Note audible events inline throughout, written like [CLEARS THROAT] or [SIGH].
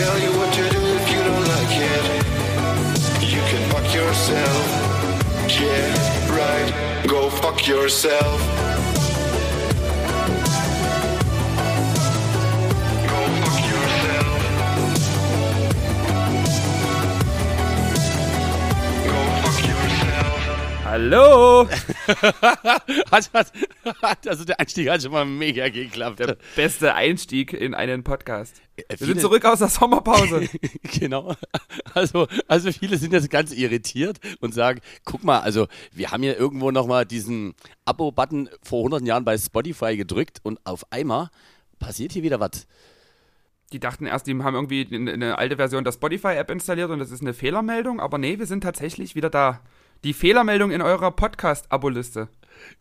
tell you what to do if you don't like it. You can fuck yourself. Yeah, right. Go fuck yourself. Go fuck yourself. Go fuck yourself. Hallo! Hat, hat, hat, also der Einstieg hat schon mal mega geklappt. Der beste Einstieg in einen Podcast. Wir Äh, viele- sind zurück aus der Sommerpause. [LAUGHS] genau. Also, also viele sind jetzt ganz irritiert und sagen, guck mal, also wir haben hier irgendwo nochmal diesen Abo-Button vor 100 Jahren bei Spotify gedrückt und auf einmal passiert hier wieder was. Die dachten erst, die haben irgendwie eine alte Version der Spotify-App installiert und das ist eine Fehlermeldung, aber nee, wir sind tatsächlich wieder da. Die Fehlermeldung in eurer Podcast-Abo-Liste.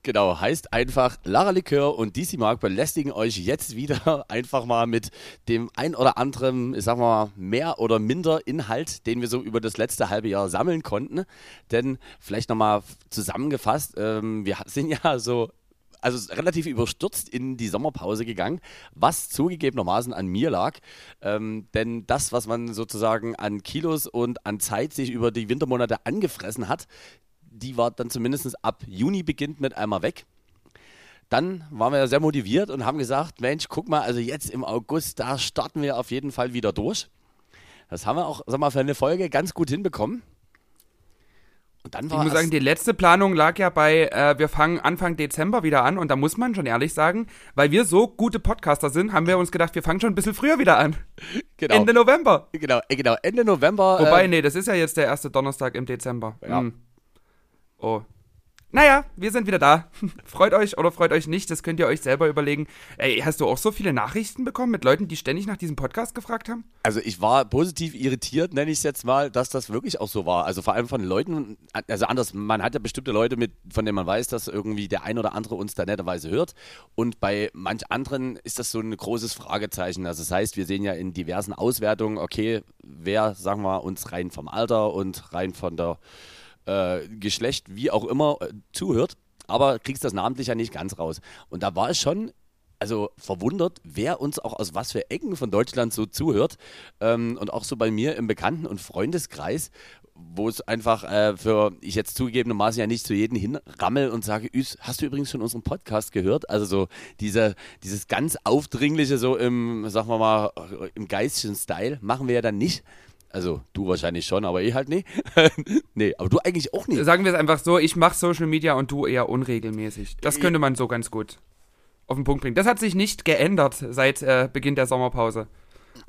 Genau, heißt einfach, Lara Likör und DC Mark belästigen euch jetzt wieder [LAUGHS] einfach mal mit dem ein oder anderen, ich sag mal, mehr oder minder Inhalt, den wir so über das letzte halbe Jahr sammeln konnten. Denn vielleicht nochmal zusammengefasst, ähm, wir [LAUGHS] sind ja so also relativ überstürzt in die Sommerpause gegangen, was zugegebenermaßen an mir lag. Ähm, denn das, was man sozusagen an Kilos und an Zeit sich über die Wintermonate angefressen hat, die war dann zumindest ab Juni beginnt mit einmal weg. Dann waren wir sehr motiviert und haben gesagt, Mensch, guck mal, also jetzt im August, da starten wir auf jeden Fall wieder durch. Das haben wir auch, sag mal, für eine Folge ganz gut hinbekommen. Und dann Ich war muss sagen, die letzte Planung lag ja bei, äh, wir fangen Anfang Dezember wieder an und da muss man schon ehrlich sagen, weil wir so gute Podcaster sind, haben wir uns gedacht, wir fangen schon ein bisschen früher wieder an. [LAUGHS] genau, Ende November. genau, äh, genau, Ende November. Wobei, äh, nee, das ist ja jetzt der erste Donnerstag im Dezember. Ja. Hm. Oh. Naja, wir sind wieder da. [LAUGHS] freut euch oder freut euch nicht, das könnt ihr euch selber überlegen. Ey, hast du auch so viele Nachrichten bekommen mit Leuten, die ständig nach diesem Podcast gefragt haben? Also ich war positiv irritiert, nenne ich es jetzt mal, dass das wirklich auch so war. Also vor allem von Leuten, also anders, man hat ja bestimmte Leute, mit, von denen man weiß, dass irgendwie der ein oder andere uns da netterweise hört. Und bei manch anderen ist das so ein großes Fragezeichen. Also das heißt, wir sehen ja in diversen Auswertungen, okay, wer, sagen wir, uns rein vom Alter und rein von der äh, Geschlecht, wie auch immer, äh, zuhört. Aber kriegst das namentlich ja nicht ganz raus. Und da war es schon also verwundert, wer uns auch aus was für Ecken von Deutschland so zuhört. Ähm, und auch so bei mir im Bekannten- und Freundeskreis, wo es einfach äh, für ich jetzt zugegebenermaßen ja nicht zu jedem hinrammel und sage, hast du übrigens schon unseren Podcast gehört? Also so diese, dieses ganz aufdringliche, so im, sagen wir mal, im geistlichen Style machen wir ja dann nicht. Also du wahrscheinlich schon, aber ich halt nicht. [LAUGHS] nee, aber du eigentlich auch nicht. Sagen wir es einfach so, ich mache Social Media und du eher unregelmäßig. Das könnte man so ganz gut auf den Punkt bringen. Das hat sich nicht geändert seit äh, Beginn der Sommerpause.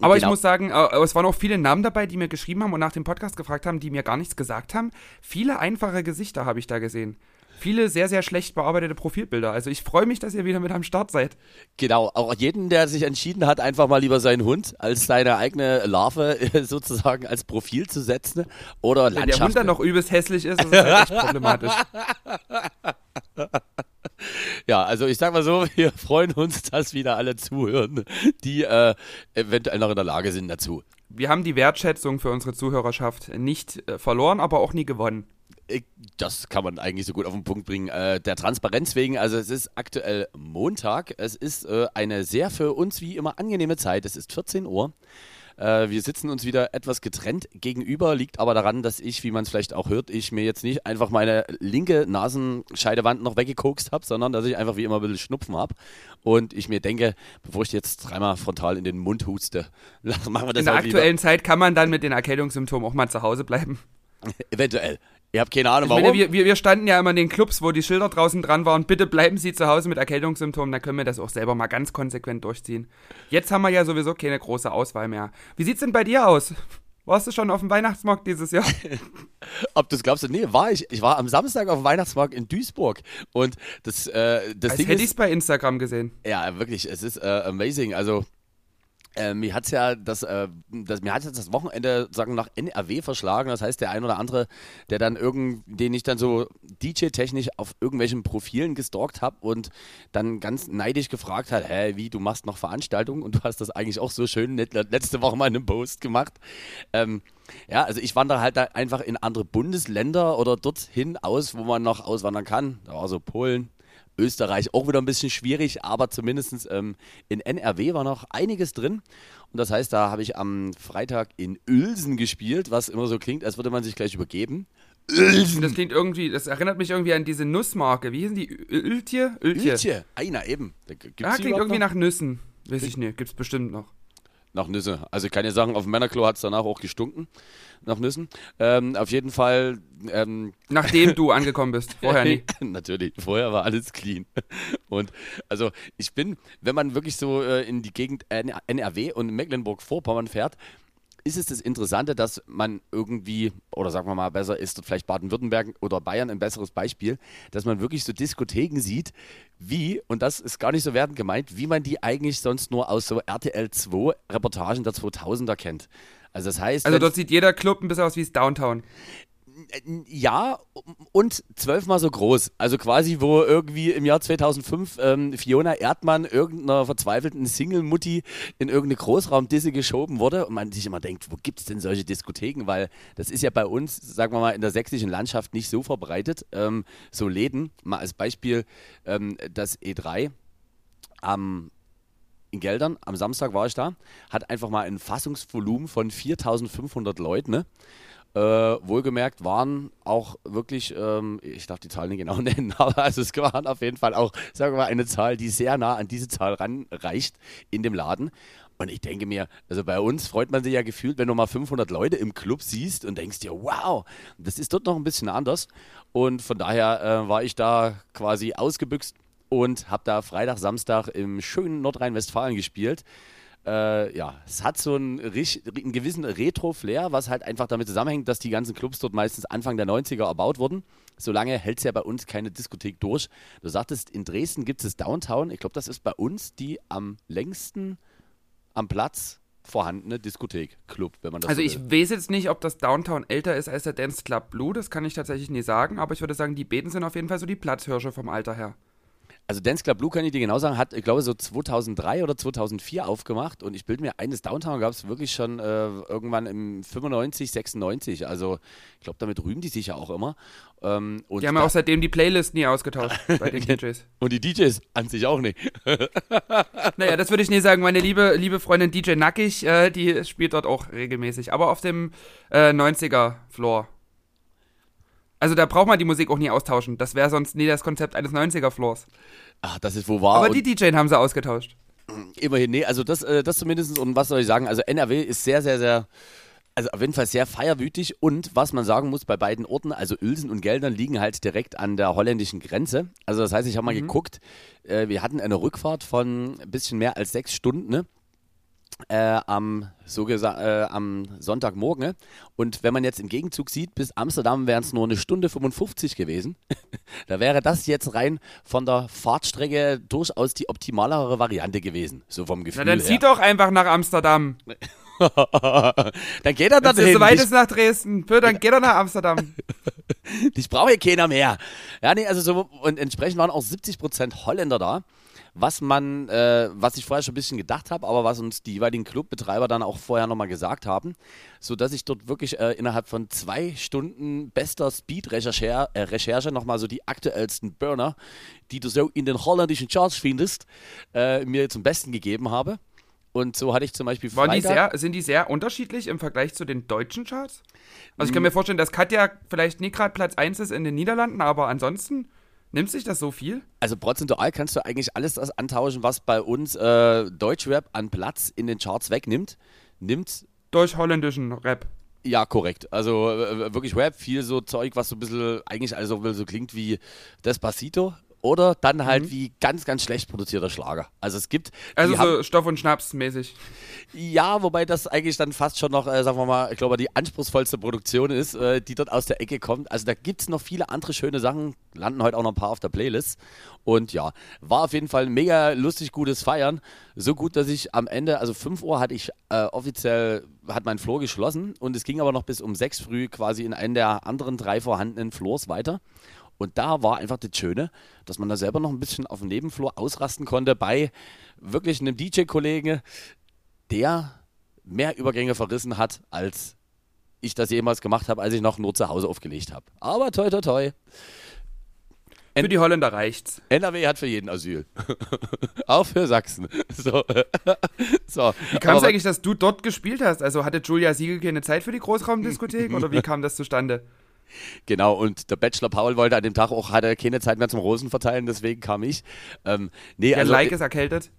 Aber ich Genau. muss sagen, äh, es waren auch viele Namen dabei, die mir geschrieben haben und nach dem Podcast gefragt haben, die mir gar nichts gesagt haben. Viele einfache Gesichter habe ich da gesehen. Viele sehr, sehr schlecht bearbeitete Profilbilder. Also ich freue mich, dass ihr wieder mit am Start seid. Genau, auch jeden, der sich entschieden hat, einfach mal lieber seinen Hund als seine eigene Larve äh, sozusagen als Profil zu setzen oder Wenn der Hund Landschaft. dann noch übelst hässlich ist, ist es halt echt problematisch. [LAUGHS] Ja, also ich sag mal so, wir freuen uns, dass wieder alle zuhören, die äh, eventuell noch in der Lage sind dazu. Wir haben die Wertschätzung für unsere Zuhörerschaft nicht äh, verloren, aber auch nie gewonnen. Äh, Das kann man eigentlich so gut auf den Punkt bringen. Äh, der Transparenz wegen, also es ist aktuell Montag. Es ist äh, eine sehr für uns wie immer angenehme Zeit. Es ist 14 Uhr. Äh, wir sitzen uns wieder etwas getrennt gegenüber, liegt aber daran, dass ich, wie man es vielleicht auch hört, ich mir jetzt nicht einfach meine linke Nasenscheidewand noch weggekokst habe, sondern dass ich einfach wie immer ein bisschen Schnupfen habe. Und ich mir denke, bevor ich jetzt dreimal frontal in den Mund huste, [LAUGHS] machen wir das In der halt lieber. aktuellen Zeit kann man dann mit den Erkältungssymptomen auch mal zu Hause bleiben. Eventuell. Ihr habt keine Ahnung, Ich warum. meine, wir, wir, wir standen ja immer in den Clubs, wo die Schilder draußen dran waren, bitte bleiben Sie zu Hause mit Erkältungssymptomen, dann können wir das auch selber mal ganz konsequent durchziehen. Jetzt haben wir ja sowieso keine große Auswahl mehr. Wie sieht's denn bei dir aus? Warst du schon auf dem Weihnachtsmarkt dieses Jahr? [LAUGHS] Ob du es glaubst, nee, war ich. Ich war am Samstag auf dem Weihnachtsmarkt in Duisburg. Und das, äh, das Als Ding hätte ich's ist, bei Instagram gesehen. ja, wirklich, es ist äh, amazing. Also, äh, mir hat's ja das, äh, das, mir hat jetzt das Wochenende sagen nach NRW verschlagen. Das heißt, der ein oder andere, der dann irgend, den ich dann so DJ-technisch auf irgendwelchen Profilen gestalkt habe und dann ganz neidisch gefragt hat, hä, wie, du machst noch Veranstaltungen und du hast das eigentlich auch so schön letzte Woche mal in einem Post gemacht. Ähm, ja, also ich wandere halt einfach in andere Bundesländer oder dorthin aus, wo man noch auswandern kann. Da war so Polen, Österreich auch wieder ein bisschen schwierig, aber zumindest ähm, in NRW war noch einiges drin. Und das heißt, da habe ich am Freitag in Uelsen gespielt, was immer so klingt, als würde man sich gleich übergeben. Uelsen. Das klingt irgendwie, das erinnert mich irgendwie an diese Nussmarke. Wie hießen die? Öltje? Öltje. Öltje. Einer eben. Da ja, klingt irgendwie noch? nach Nüssen. Weiß ich nicht, gibt's bestimmt noch nach Nüsse. Also ich kann ja sagen, auf dem Männerklo hat es danach auch gestunken nach Nüssen. Ähm, auf jeden Fall. Ähm, Nachdem du [LAUGHS] angekommen bist, vorher nie. [LAUGHS] Natürlich, vorher war alles clean. [LAUGHS] Und also ich bin, wenn man wirklich so äh, in die Gegend NRW und Mecklenburg-Vorpommern fährt, ist es das Interessante, dass man irgendwie, oder sagen wir mal besser, ist vielleicht Baden-Württemberg oder Bayern ein besseres Beispiel, dass man wirklich so Diskotheken sieht, wie, und das ist gar nicht so wertend gemeint, wie man die eigentlich sonst nur aus so RTL 2 Reportagen der 2000er kennt. Also das heißt. Also dort sieht jeder Club ein bisschen aus wie es Downtown. Ja, und zwölfmal so groß. Also quasi, wo irgendwie im Jahr 2005 ähm, Fiona Erdmann irgendeiner verzweifelten Single-Mutti in irgendeine Großraumdisse geschoben wurde und man sich immer denkt, wo gibt es denn solche Diskotheken? Weil das ist ja bei uns, sagen wir mal, in der sächsischen Landschaft nicht so verbreitet. Ähm, so Läden, mal als Beispiel ähm, das E3 am in Geldern, am Samstag war ich da, hat einfach mal ein Fassungsvolumen von 4500 Leuten. Ne? Äh, wohlgemerkt waren auch wirklich, ähm, ich darf die Zahl nicht genau [LAUGHS] nennen, aber also es waren auf jeden Fall auch, sagen wir mal, eine Zahl, die sehr nah an diese Zahl ranreicht in dem Laden. Und ich denke mir, also bei uns freut man sich ja gefühlt, wenn du mal 500 Leute im Club siehst und denkst dir, wow, das ist dort noch ein bisschen anders. Und von daher äh, war ich da quasi ausgebüxt und habe da Freitag, Samstag im schönen Nordrhein-Westfalen gespielt. Äh, ja, es hat so einen, einen gewissen Retro-Flair, was halt einfach damit zusammenhängt, dass die ganzen Clubs dort meistens Anfang der 90er erbaut wurden. Solange hält es ja bei uns keine Diskothek durch. Du sagtest, in Dresden gibt es Downtown. Ich glaube, das ist bei uns die am längsten am Platz vorhandene Diskothek, Club, wenn man das Also so ich weiß jetzt nicht, ob das Downtown älter ist als der Dance Club Blue, das kann ich tatsächlich nie sagen, aber ich würde sagen, die Beten sind auf jeden Fall so die Platzhirsche vom Alter her. Also Dance Club Blue kann ich dir genau sagen, hat, ich glaube, so 2003 oder 2004 aufgemacht und ich bilde mir eines Downtown gab es wirklich schon äh, irgendwann im 95, 96. Also ich glaube, damit rühmen die sich ja auch immer. Ähm, die haben ja auch seitdem die Playlist nie ausgetauscht [LAUGHS] bei den DJs. Und die DJs an sich auch nicht. [LAUGHS] naja, das würde ich nie sagen. Meine liebe, liebe Freundin DJ Nackig, äh, die spielt dort auch regelmäßig, aber auf dem äh, 90er-Floor. Also da braucht man die Musik auch nie austauschen. Das wäre sonst nie das Konzept eines 90er-Floors. Ach, das ist wohl wahr. Aber die DJ haben sie ausgetauscht. Immerhin, nee, also das, äh, das zumindest. Und was soll ich sagen? Also NRW ist sehr, sehr, sehr, also auf jeden Fall sehr feierwütig. Und was man sagen muss, bei beiden Orten, also Uelsen und Geldern, liegen halt direkt an der holländischen Grenze. Also das heißt, ich habe mal mhm. geguckt, äh, wir hatten eine Rückfahrt von ein bisschen mehr als sechs Stunden, ne? Äh, am, so äh, am Sonntagmorgen. Und wenn man jetzt im Gegenzug sieht, bis Amsterdam wären es nur eine Stunde 55 gewesen. [LAUGHS] da wäre das jetzt rein von der Fahrtstrecke durchaus die optimalere Variante gewesen. So vom Gefühl Na, dann her. zieh doch einfach nach Amsterdam. [LAUGHS] dann geht er da hin. So weit ist nach Dresden. Für, dann geht er nach Amsterdam. [LAUGHS] ich brauche hier keiner mehr. Ja, nee, also so, und entsprechend waren auch 70% Holländer da was man, äh, was ich vorher schon ein bisschen gedacht habe, aber was uns die jeweiligen Clubbetreiber dann auch vorher nochmal gesagt haben, sodass ich dort wirklich äh, innerhalb von zwei Stunden bester Speed-Recherche äh, Recherche nochmal so die aktuellsten Burner, die du so in den holländischen Charts findest, äh, mir zum Besten gegeben habe. Und so hatte ich zum Beispiel Freitag... Die sehr, sind die sehr unterschiedlich im Vergleich zu den deutschen Charts? Also ich kann mm. mir vorstellen, dass Katja vielleicht nicht gerade Platz 1 ist in den Niederlanden, aber ansonsten... Nimmt sich das so viel? Also prozentual kannst du eigentlich alles das antauschen, was bei uns äh, Deutschrap an Platz in den Charts wegnimmt. Nimmt. Durch holländischen Rap. Ja, korrekt. Also äh, wirklich Rap, viel so Zeug, was so ein bisschen eigentlich also so klingt wie Despacito, oder dann halt mhm. wie ganz, ganz schlecht produzierter Schlager. Also es gibt. Also so Stoff- und Schnaps mäßig. Ja, wobei das eigentlich dann fast schon noch, äh, sagen wir mal, ich glaube, die anspruchsvollste Produktion ist, äh, die dort aus der Ecke kommt. Also da gibt es noch viele andere schöne Sachen, landen heute auch noch ein paar auf der Playlist. Und ja, war auf jeden Fall ein mega lustig gutes Feiern. So gut, dass ich am Ende, also 5 Uhr hatte ich äh, offiziell, hat mein Floor geschlossen und es ging aber noch bis um 6 früh quasi in einen der anderen drei vorhandenen Floors weiter. Und da war einfach das Schöne, dass man da selber noch ein bisschen auf dem Nebenflur ausrasten konnte bei wirklich einem DJ-Kollegen, der mehr Übergänge verrissen hat, als ich das jemals gemacht habe, als ich noch nur zu Hause aufgelegt habe. Aber toi, toi, toi. Für die Holländer reicht's. NRW hat für jeden Asyl. [LAUGHS] Auch für Sachsen. [LAUGHS] So. [LAUGHS] so. Wie kam es eigentlich, dass du dort gespielt hast? Also hatte Julia Siegel keine Zeit für die Großraumdiskothek oder wie kam das zustande? Genau, und der Bachelor Paul wollte an dem Tag auch, hatte keine Zeit mehr zum Rosen verteilen, deswegen kam ich. Ähm, nee, Der also, Like ist erkältet.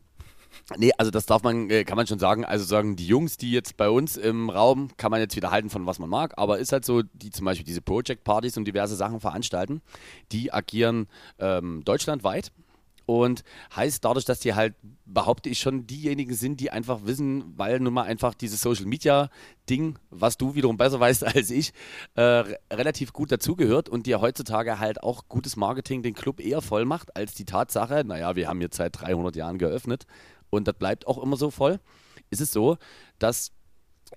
nee, also das darf man, äh, kann man schon sagen. Also sagen, die Jungs, die jetzt bei uns im Raum, kann man jetzt wieder halten von was man mag, aber ist halt so, die zum Beispiel diese Project-Partys und diverse Sachen veranstalten, die agieren ähm, deutschlandweit. Und heißt dadurch, dass die halt, behaupte ich schon, diejenigen sind, die einfach wissen, weil nun mal einfach dieses Social Media Ding, was du wiederum besser weißt [LAUGHS] als ich, äh, re- relativ gut dazugehört und dir heutzutage halt auch gutes Marketing den Club eher voll macht als die Tatsache, naja, wir haben jetzt seit 300 Jahren geöffnet und das bleibt auch immer so voll. Ist es so, dass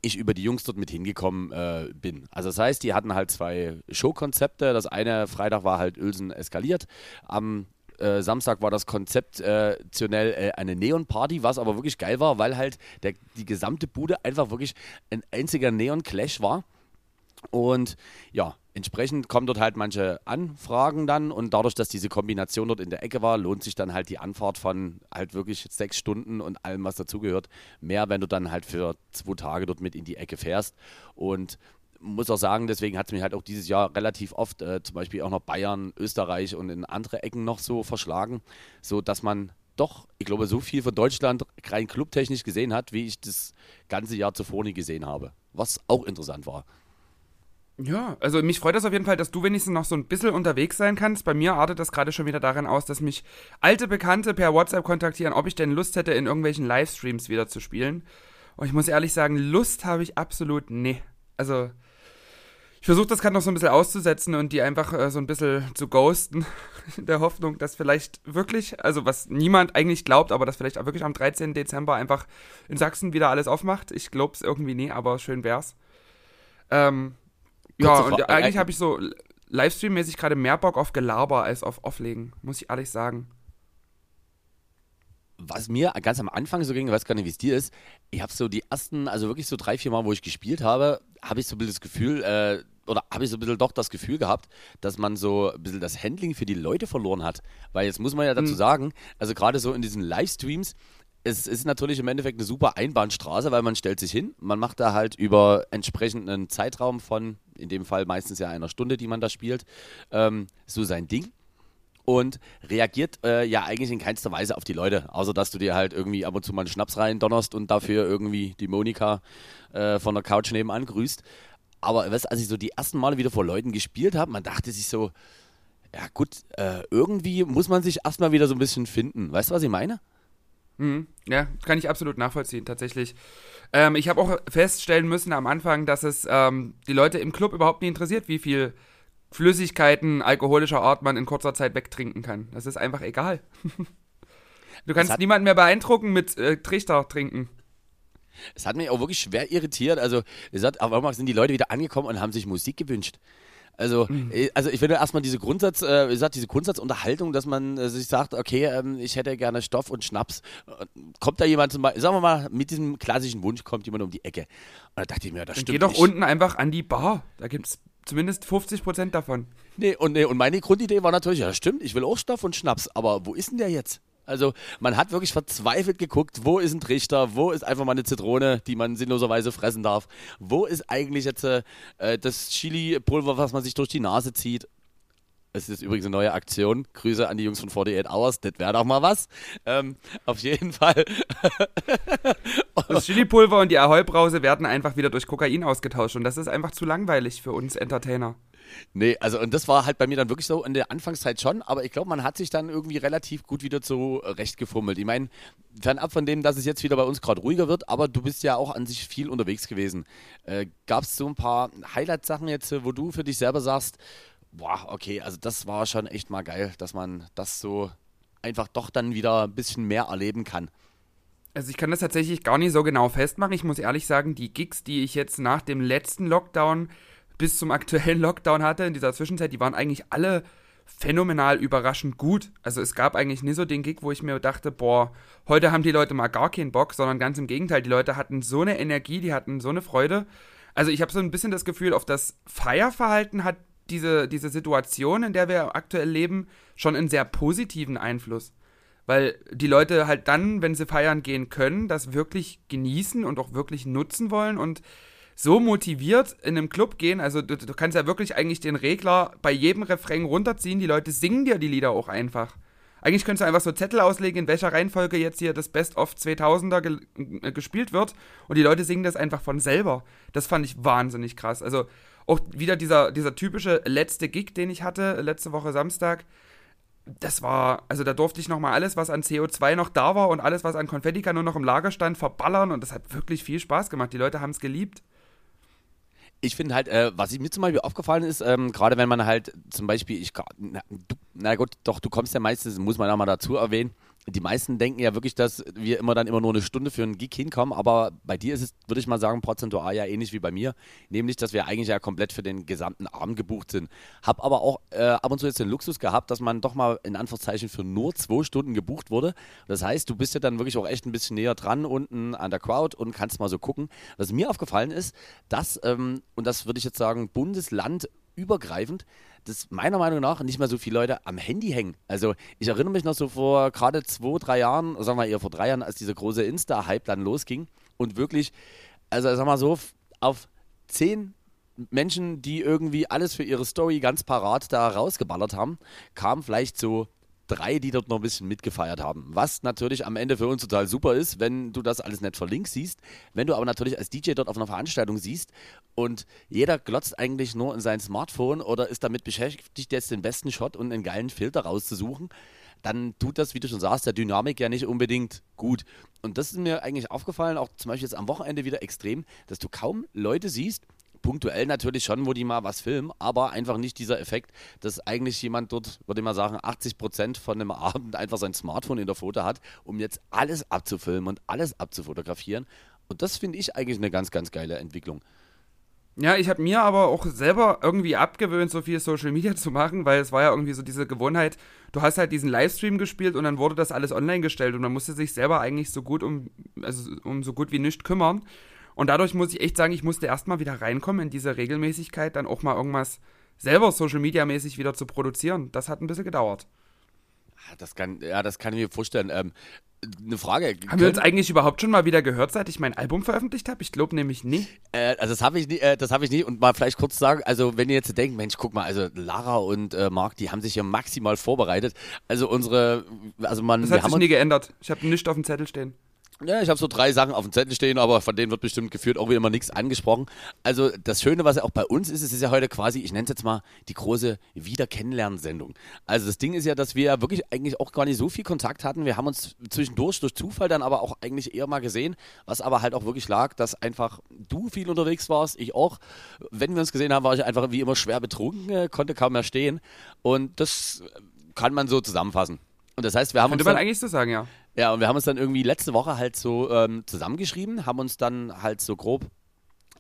ich über die Jungs dort mit hingekommen äh, bin. Also das heißt, die hatten halt zwei Showkonzepte. Das eine Freitag war halt Ölsen eskaliert. Am äh, Samstag war das konzeptionell äh, eine Neon-Party, was aber wirklich geil war, weil halt der, die gesamte Bude einfach wirklich ein einziger Neon-Clash war. Und ja, entsprechend kommen dort halt manche Anfragen dann und dadurch, dass diese Kombination dort in der Ecke war, lohnt sich dann halt die Anfahrt von halt wirklich sechs Stunden und allem, was dazugehört, mehr, wenn du dann halt für zwei Tage dort mit in die Ecke fährst. Und muss auch sagen, deswegen hat es mich halt auch dieses Jahr relativ oft, äh, zum Beispiel auch noch Bayern, Österreich und in andere Ecken noch so verschlagen, so dass man doch, ich glaube, so viel von Deutschland rein clubtechnisch gesehen hat, wie ich das ganze Jahr zuvor nie gesehen habe. Was auch interessant war. Ja, also mich freut das auf jeden Fall, dass du wenigstens noch so ein bisschen unterwegs sein kannst. Bei mir artet das gerade schon wieder darin aus, dass mich alte Bekannte per WhatsApp kontaktieren, ob ich denn Lust hätte, in irgendwelchen Livestreams wieder zu spielen. Und ich muss ehrlich sagen, Lust habe ich absolut nee. Also, ich versuche das gerade noch so ein bisschen auszusetzen und die einfach äh, so ein bisschen zu ghosten. [LAUGHS] In der Hoffnung, dass vielleicht wirklich, also was niemand eigentlich glaubt, aber dass vielleicht auch wirklich am 13. Dezember einfach in Sachsen wieder alles aufmacht. Ich glaube es irgendwie nie, aber schön wär's. Ähm, ja, und eigentlich habe ich so Livestream-mäßig gerade mehr Bock auf Gelaber als auf Auflegen, muss ich ehrlich sagen. was mir ganz am Anfang so ging, ich weiß gar nicht, wie es dir ist, ich habe so die ersten, also wirklich so drei, vier Mal, wo ich gespielt habe, habe ich so ein bisschen das Gefühl, äh, oder habe ich so ein bisschen doch das Gefühl gehabt, dass man so ein bisschen das Handling für die Leute verloren hat. Weil jetzt muss man ja dazu Mhm. sagen, also gerade so in diesen Livestreams, es ist natürlich im Endeffekt eine super Einbahnstraße, weil man stellt sich hin, man macht da halt über entsprechend einen Zeitraum von, in dem Fall meistens ja einer Stunde, die man da spielt, ähm, so sein Ding und reagiert äh, ja eigentlich in keinster Weise auf die Leute, außer dass du dir halt irgendwie ab und zu mal einen Schnaps rein donnerst und dafür irgendwie die Monika äh, von der Couch nebenan grüßt. Aber weißt, als ich so die ersten Male wieder vor Leuten gespielt habe, man dachte sich so, ja gut, äh, irgendwie muss man sich erstmal wieder so ein bisschen finden. Weißt du, was ich meine? Mhm. Ja, kann ich absolut nachvollziehen, tatsächlich. Ähm, ich habe auch feststellen müssen am Anfang, dass es ähm, die Leute im Club überhaupt nicht interessiert, wie viel Flüssigkeiten alkoholischer Art man in kurzer Zeit wegtrinken kann. Das ist einfach egal. [LAUGHS] du kannst niemanden mehr beeindrucken mit äh, Trichter trinken. Es hat mich auch wirklich schwer irritiert. Also, es hat, auf einmal sind die Leute wieder angekommen und haben sich Musik gewünscht. Also, äh, also ich finde erstmal diese Grundsatz, äh, wie gesagt, diese Grundsatzunterhaltung, dass man äh, sich sagt, okay, ähm, ich hätte gerne Stoff und Schnaps. Äh, Kommt da jemand zum Beispiel, sagen wir mal, mit diesem klassischen Wunsch kommt jemand um die Ecke. Und da dachte ich mir, das Dann stimmt geh doch nicht. unten einfach an die Bar. Da gibt es zumindest 50% davon. Nee, und, nee, und meine Grundidee war natürlich, ja, das stimmt, ich will auch Stoff und Schnaps, aber wo ist denn der jetzt? Also, man hat wirklich verzweifelt geguckt, wo ist ein Trichter, wo ist einfach mal eine Zitrone, die man sinnloserweise fressen darf, wo ist eigentlich jetzt äh, das Chili-Pulver, was man sich durch die Nase zieht. Es ist übrigens eine neue Aktion. Grüße an die Jungs von 48 Hours, das wäre doch mal was. Ähm, auf jeden Fall. [LAUGHS] Das Chili-Pulver und die Ahoi-Brause werden einfach wieder durch Kokain ausgetauscht. Und das ist einfach zu langweilig für uns Entertainer. Nee, also und das war halt bei mir dann wirklich so in der Anfangszeit schon, aber ich glaube, man hat sich dann irgendwie relativ gut wieder zurechtgefummelt. Ich meine, fernab von dem, dass es jetzt wieder bei uns gerade ruhiger wird, aber du bist ja auch an sich viel unterwegs gewesen. Äh, Gab es so ein paar Highlight-Sachen jetzt, wo du für dich selber sagst, boah, okay, also das war schon echt mal geil, dass man das so einfach doch dann wieder ein bisschen mehr erleben kann. Also ich kann das tatsächlich gar nicht so genau festmachen. Ich muss ehrlich sagen, die Gigs, die ich jetzt nach dem letzten Lockdown bis zum aktuellen [LAUGHS] Lockdown hatte, in dieser Zwischenzeit, die waren eigentlich alle phänomenal überraschend gut. Also es gab eigentlich nie so den Gig, wo ich mir dachte, boah, heute haben die Leute mal gar keinen Bock, sondern ganz im Gegenteil, die Leute hatten so eine Energie, die hatten so eine Freude. Also ich habe so ein bisschen das Gefühl, auf das Feierverhalten hat diese, diese Situation, in der wir aktuell leben, schon einen sehr positiven Einfluss. Weil die Leute halt dann, wenn sie feiern gehen können, das wirklich genießen und auch wirklich nutzen wollen und so motiviert in einem Club gehen. Also du, du kannst ja wirklich eigentlich den Regler bei jedem Refrain runterziehen. Die Leute singen dir die Lieder auch einfach. Eigentlich könntest du einfach so Zettel auslegen, in welcher Reihenfolge jetzt hier das Best of 2000er ge äh, gespielt wird. Und die Leute singen das einfach von selber. Das fand ich wahnsinnig krass. Also auch wieder dieser, dieser typische letzte Gig, den ich hatte, letzte Woche Samstag das war, also da durfte ich nochmal alles, was an CO2 noch da war und alles, was an Konfettikanonen noch im Lager stand, verballern und das hat wirklich viel Spaß gemacht. Die Leute haben es geliebt. Ich finde halt, äh, was mir zum Beispiel aufgefallen ist, ähm, gerade wenn man halt zum Beispiel, ich, na, na gut, doch, du kommst ja meistens, muss man auch mal dazu erwähnen, die meisten denken ja wirklich, dass wir immer dann immer nur eine Stunde für einen Gig hinkommen, aber bei dir ist es, würde ich mal sagen, prozentual ja ähnlich wie bei mir, nämlich, dass wir eigentlich ja komplett für den gesamten Abend gebucht sind. Hab aber auch äh, ab und zu jetzt den Luxus gehabt, dass man doch mal in Anführungszeichen für nur zwei Stunden gebucht wurde. Das heißt, du bist ja dann wirklich auch echt ein bisschen näher dran unten an der Crowd und kannst mal so gucken. Was mir aufgefallen ist, dass, ähm, und das würde ich jetzt sagen, Bundesland übergreifend, dass meiner Meinung nach nicht mehr so viele Leute am Handy hängen. Also ich erinnere mich noch so vor gerade zwei, drei Jahren, sagen wir eher vor drei Jahren, als dieser große Insta-Hype dann losging und wirklich, also sag mal so, auf zehn Menschen, die irgendwie alles für ihre Story ganz parat da rausgeballert haben, kamen vielleicht so drei, die dort noch ein bisschen mitgefeiert haben. Was natürlich am Ende für uns total super ist, wenn du das alles nicht verlinkt siehst. Wenn du aber natürlich als DJ dort auf einer Veranstaltung siehst und jeder glotzt eigentlich nur in sein Smartphone oder ist damit beschäftigt, jetzt den besten Shot und einen geilen Filter rauszusuchen, dann tut das, wie du schon sagst, der Dynamik ja nicht unbedingt gut. Und das ist mir eigentlich aufgefallen, auch zum Beispiel jetzt am Wochenende wieder extrem, dass du kaum Leute siehst, punktuell natürlich schon, wo die mal was filmen, aber einfach nicht dieser Effekt, dass eigentlich jemand dort, würde ich mal sagen, 80 Prozent von einem Abend einfach sein Smartphone in der Foto hat, um jetzt alles abzufilmen und alles abzufotografieren. Und das finde ich eigentlich eine ganz, ganz geile Entwicklung. Ja, ich habe mir aber auch selber irgendwie abgewöhnt, so viel Social Media [LAUGHS] zu machen, weil es war ja irgendwie so diese Gewohnheit, du hast halt diesen Livestream gespielt und dann wurde das alles online gestellt und man musste sich selber eigentlich so gut um, also um so gut wie nichts kümmern. Und dadurch muss ich echt sagen, ich musste erstmal wieder reinkommen in diese Regelmäßigkeit, dann auch mal irgendwas selber Social Media mäßig wieder zu produzieren. Das hat ein bisschen gedauert. Ah, das kann, ja, das kann ich mir vorstellen. Ähm, eine Frage. Haben wir uns eigentlich überhaupt schon mal wieder gehört, seit ich mein Album veröffentlicht habe? Ich glaube nämlich nie. Äh, also das habe ich, nie, äh, das hab ich nie. Und mal vielleicht kurz sagen, also wenn ihr jetzt denkt, Mensch, guck mal, also Lara und äh, Marc, die haben sich ja maximal vorbereitet. Also unsere, also man... Das hat sich nie geändert. Ich habe nichts auf dem Zettel stehen. Ja, ich habe so drei Sachen auf dem Zettel stehen, aber von denen wird bestimmt geführt auch wieder mal nichts angesprochen. Also das Schöne, was ja auch bei uns ist, es ist ja heute quasi, ich nenne es jetzt mal die große Wiederkennenlernsendung. Also das Ding ist ja, dass wir ja wirklich eigentlich auch gar nicht so viel Kontakt hatten. Wir haben uns zwischendurch durch Zufall dann aber auch eigentlich eher mal gesehen, was aber halt auch wirklich lag, dass einfach du viel unterwegs warst, ich auch. Wenn wir uns gesehen haben, war ich einfach wie immer schwer betrunken, äh, konnte kaum mehr stehen. Und das kann man so zusammenfassen. Und das heißt, wir haben Könnte uns. Könnte man eigentlich so sagen, ja. Ja, und wir haben uns dann irgendwie letzte Woche halt so ähm, zusammengeschrieben, haben uns dann halt so grob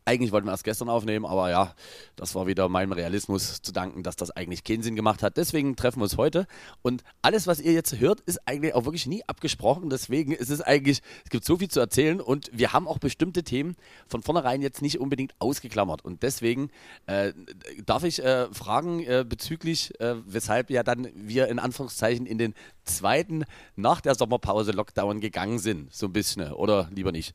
eigentlich wollten wir erst gestern aufnehmen, aber ja, das war wieder meinem Realismus zu danken, dass das eigentlich keinen Sinn gemacht hat. Deswegen treffen wir uns heute. Und alles, was ihr jetzt hört, ist eigentlich auch wirklich nie abgesprochen. Deswegen ist es eigentlich, es gibt so viel zu erzählen und wir haben auch bestimmte Themen von vornherein jetzt nicht unbedingt ausgeklammert. Und deswegen äh, darf ich äh, fragen äh, bezüglich, äh, weshalb ja dann wir in Anführungszeichen in den zweiten nach der Sommerpause Lockdown gegangen sind. So ein bisschen, oder lieber nicht?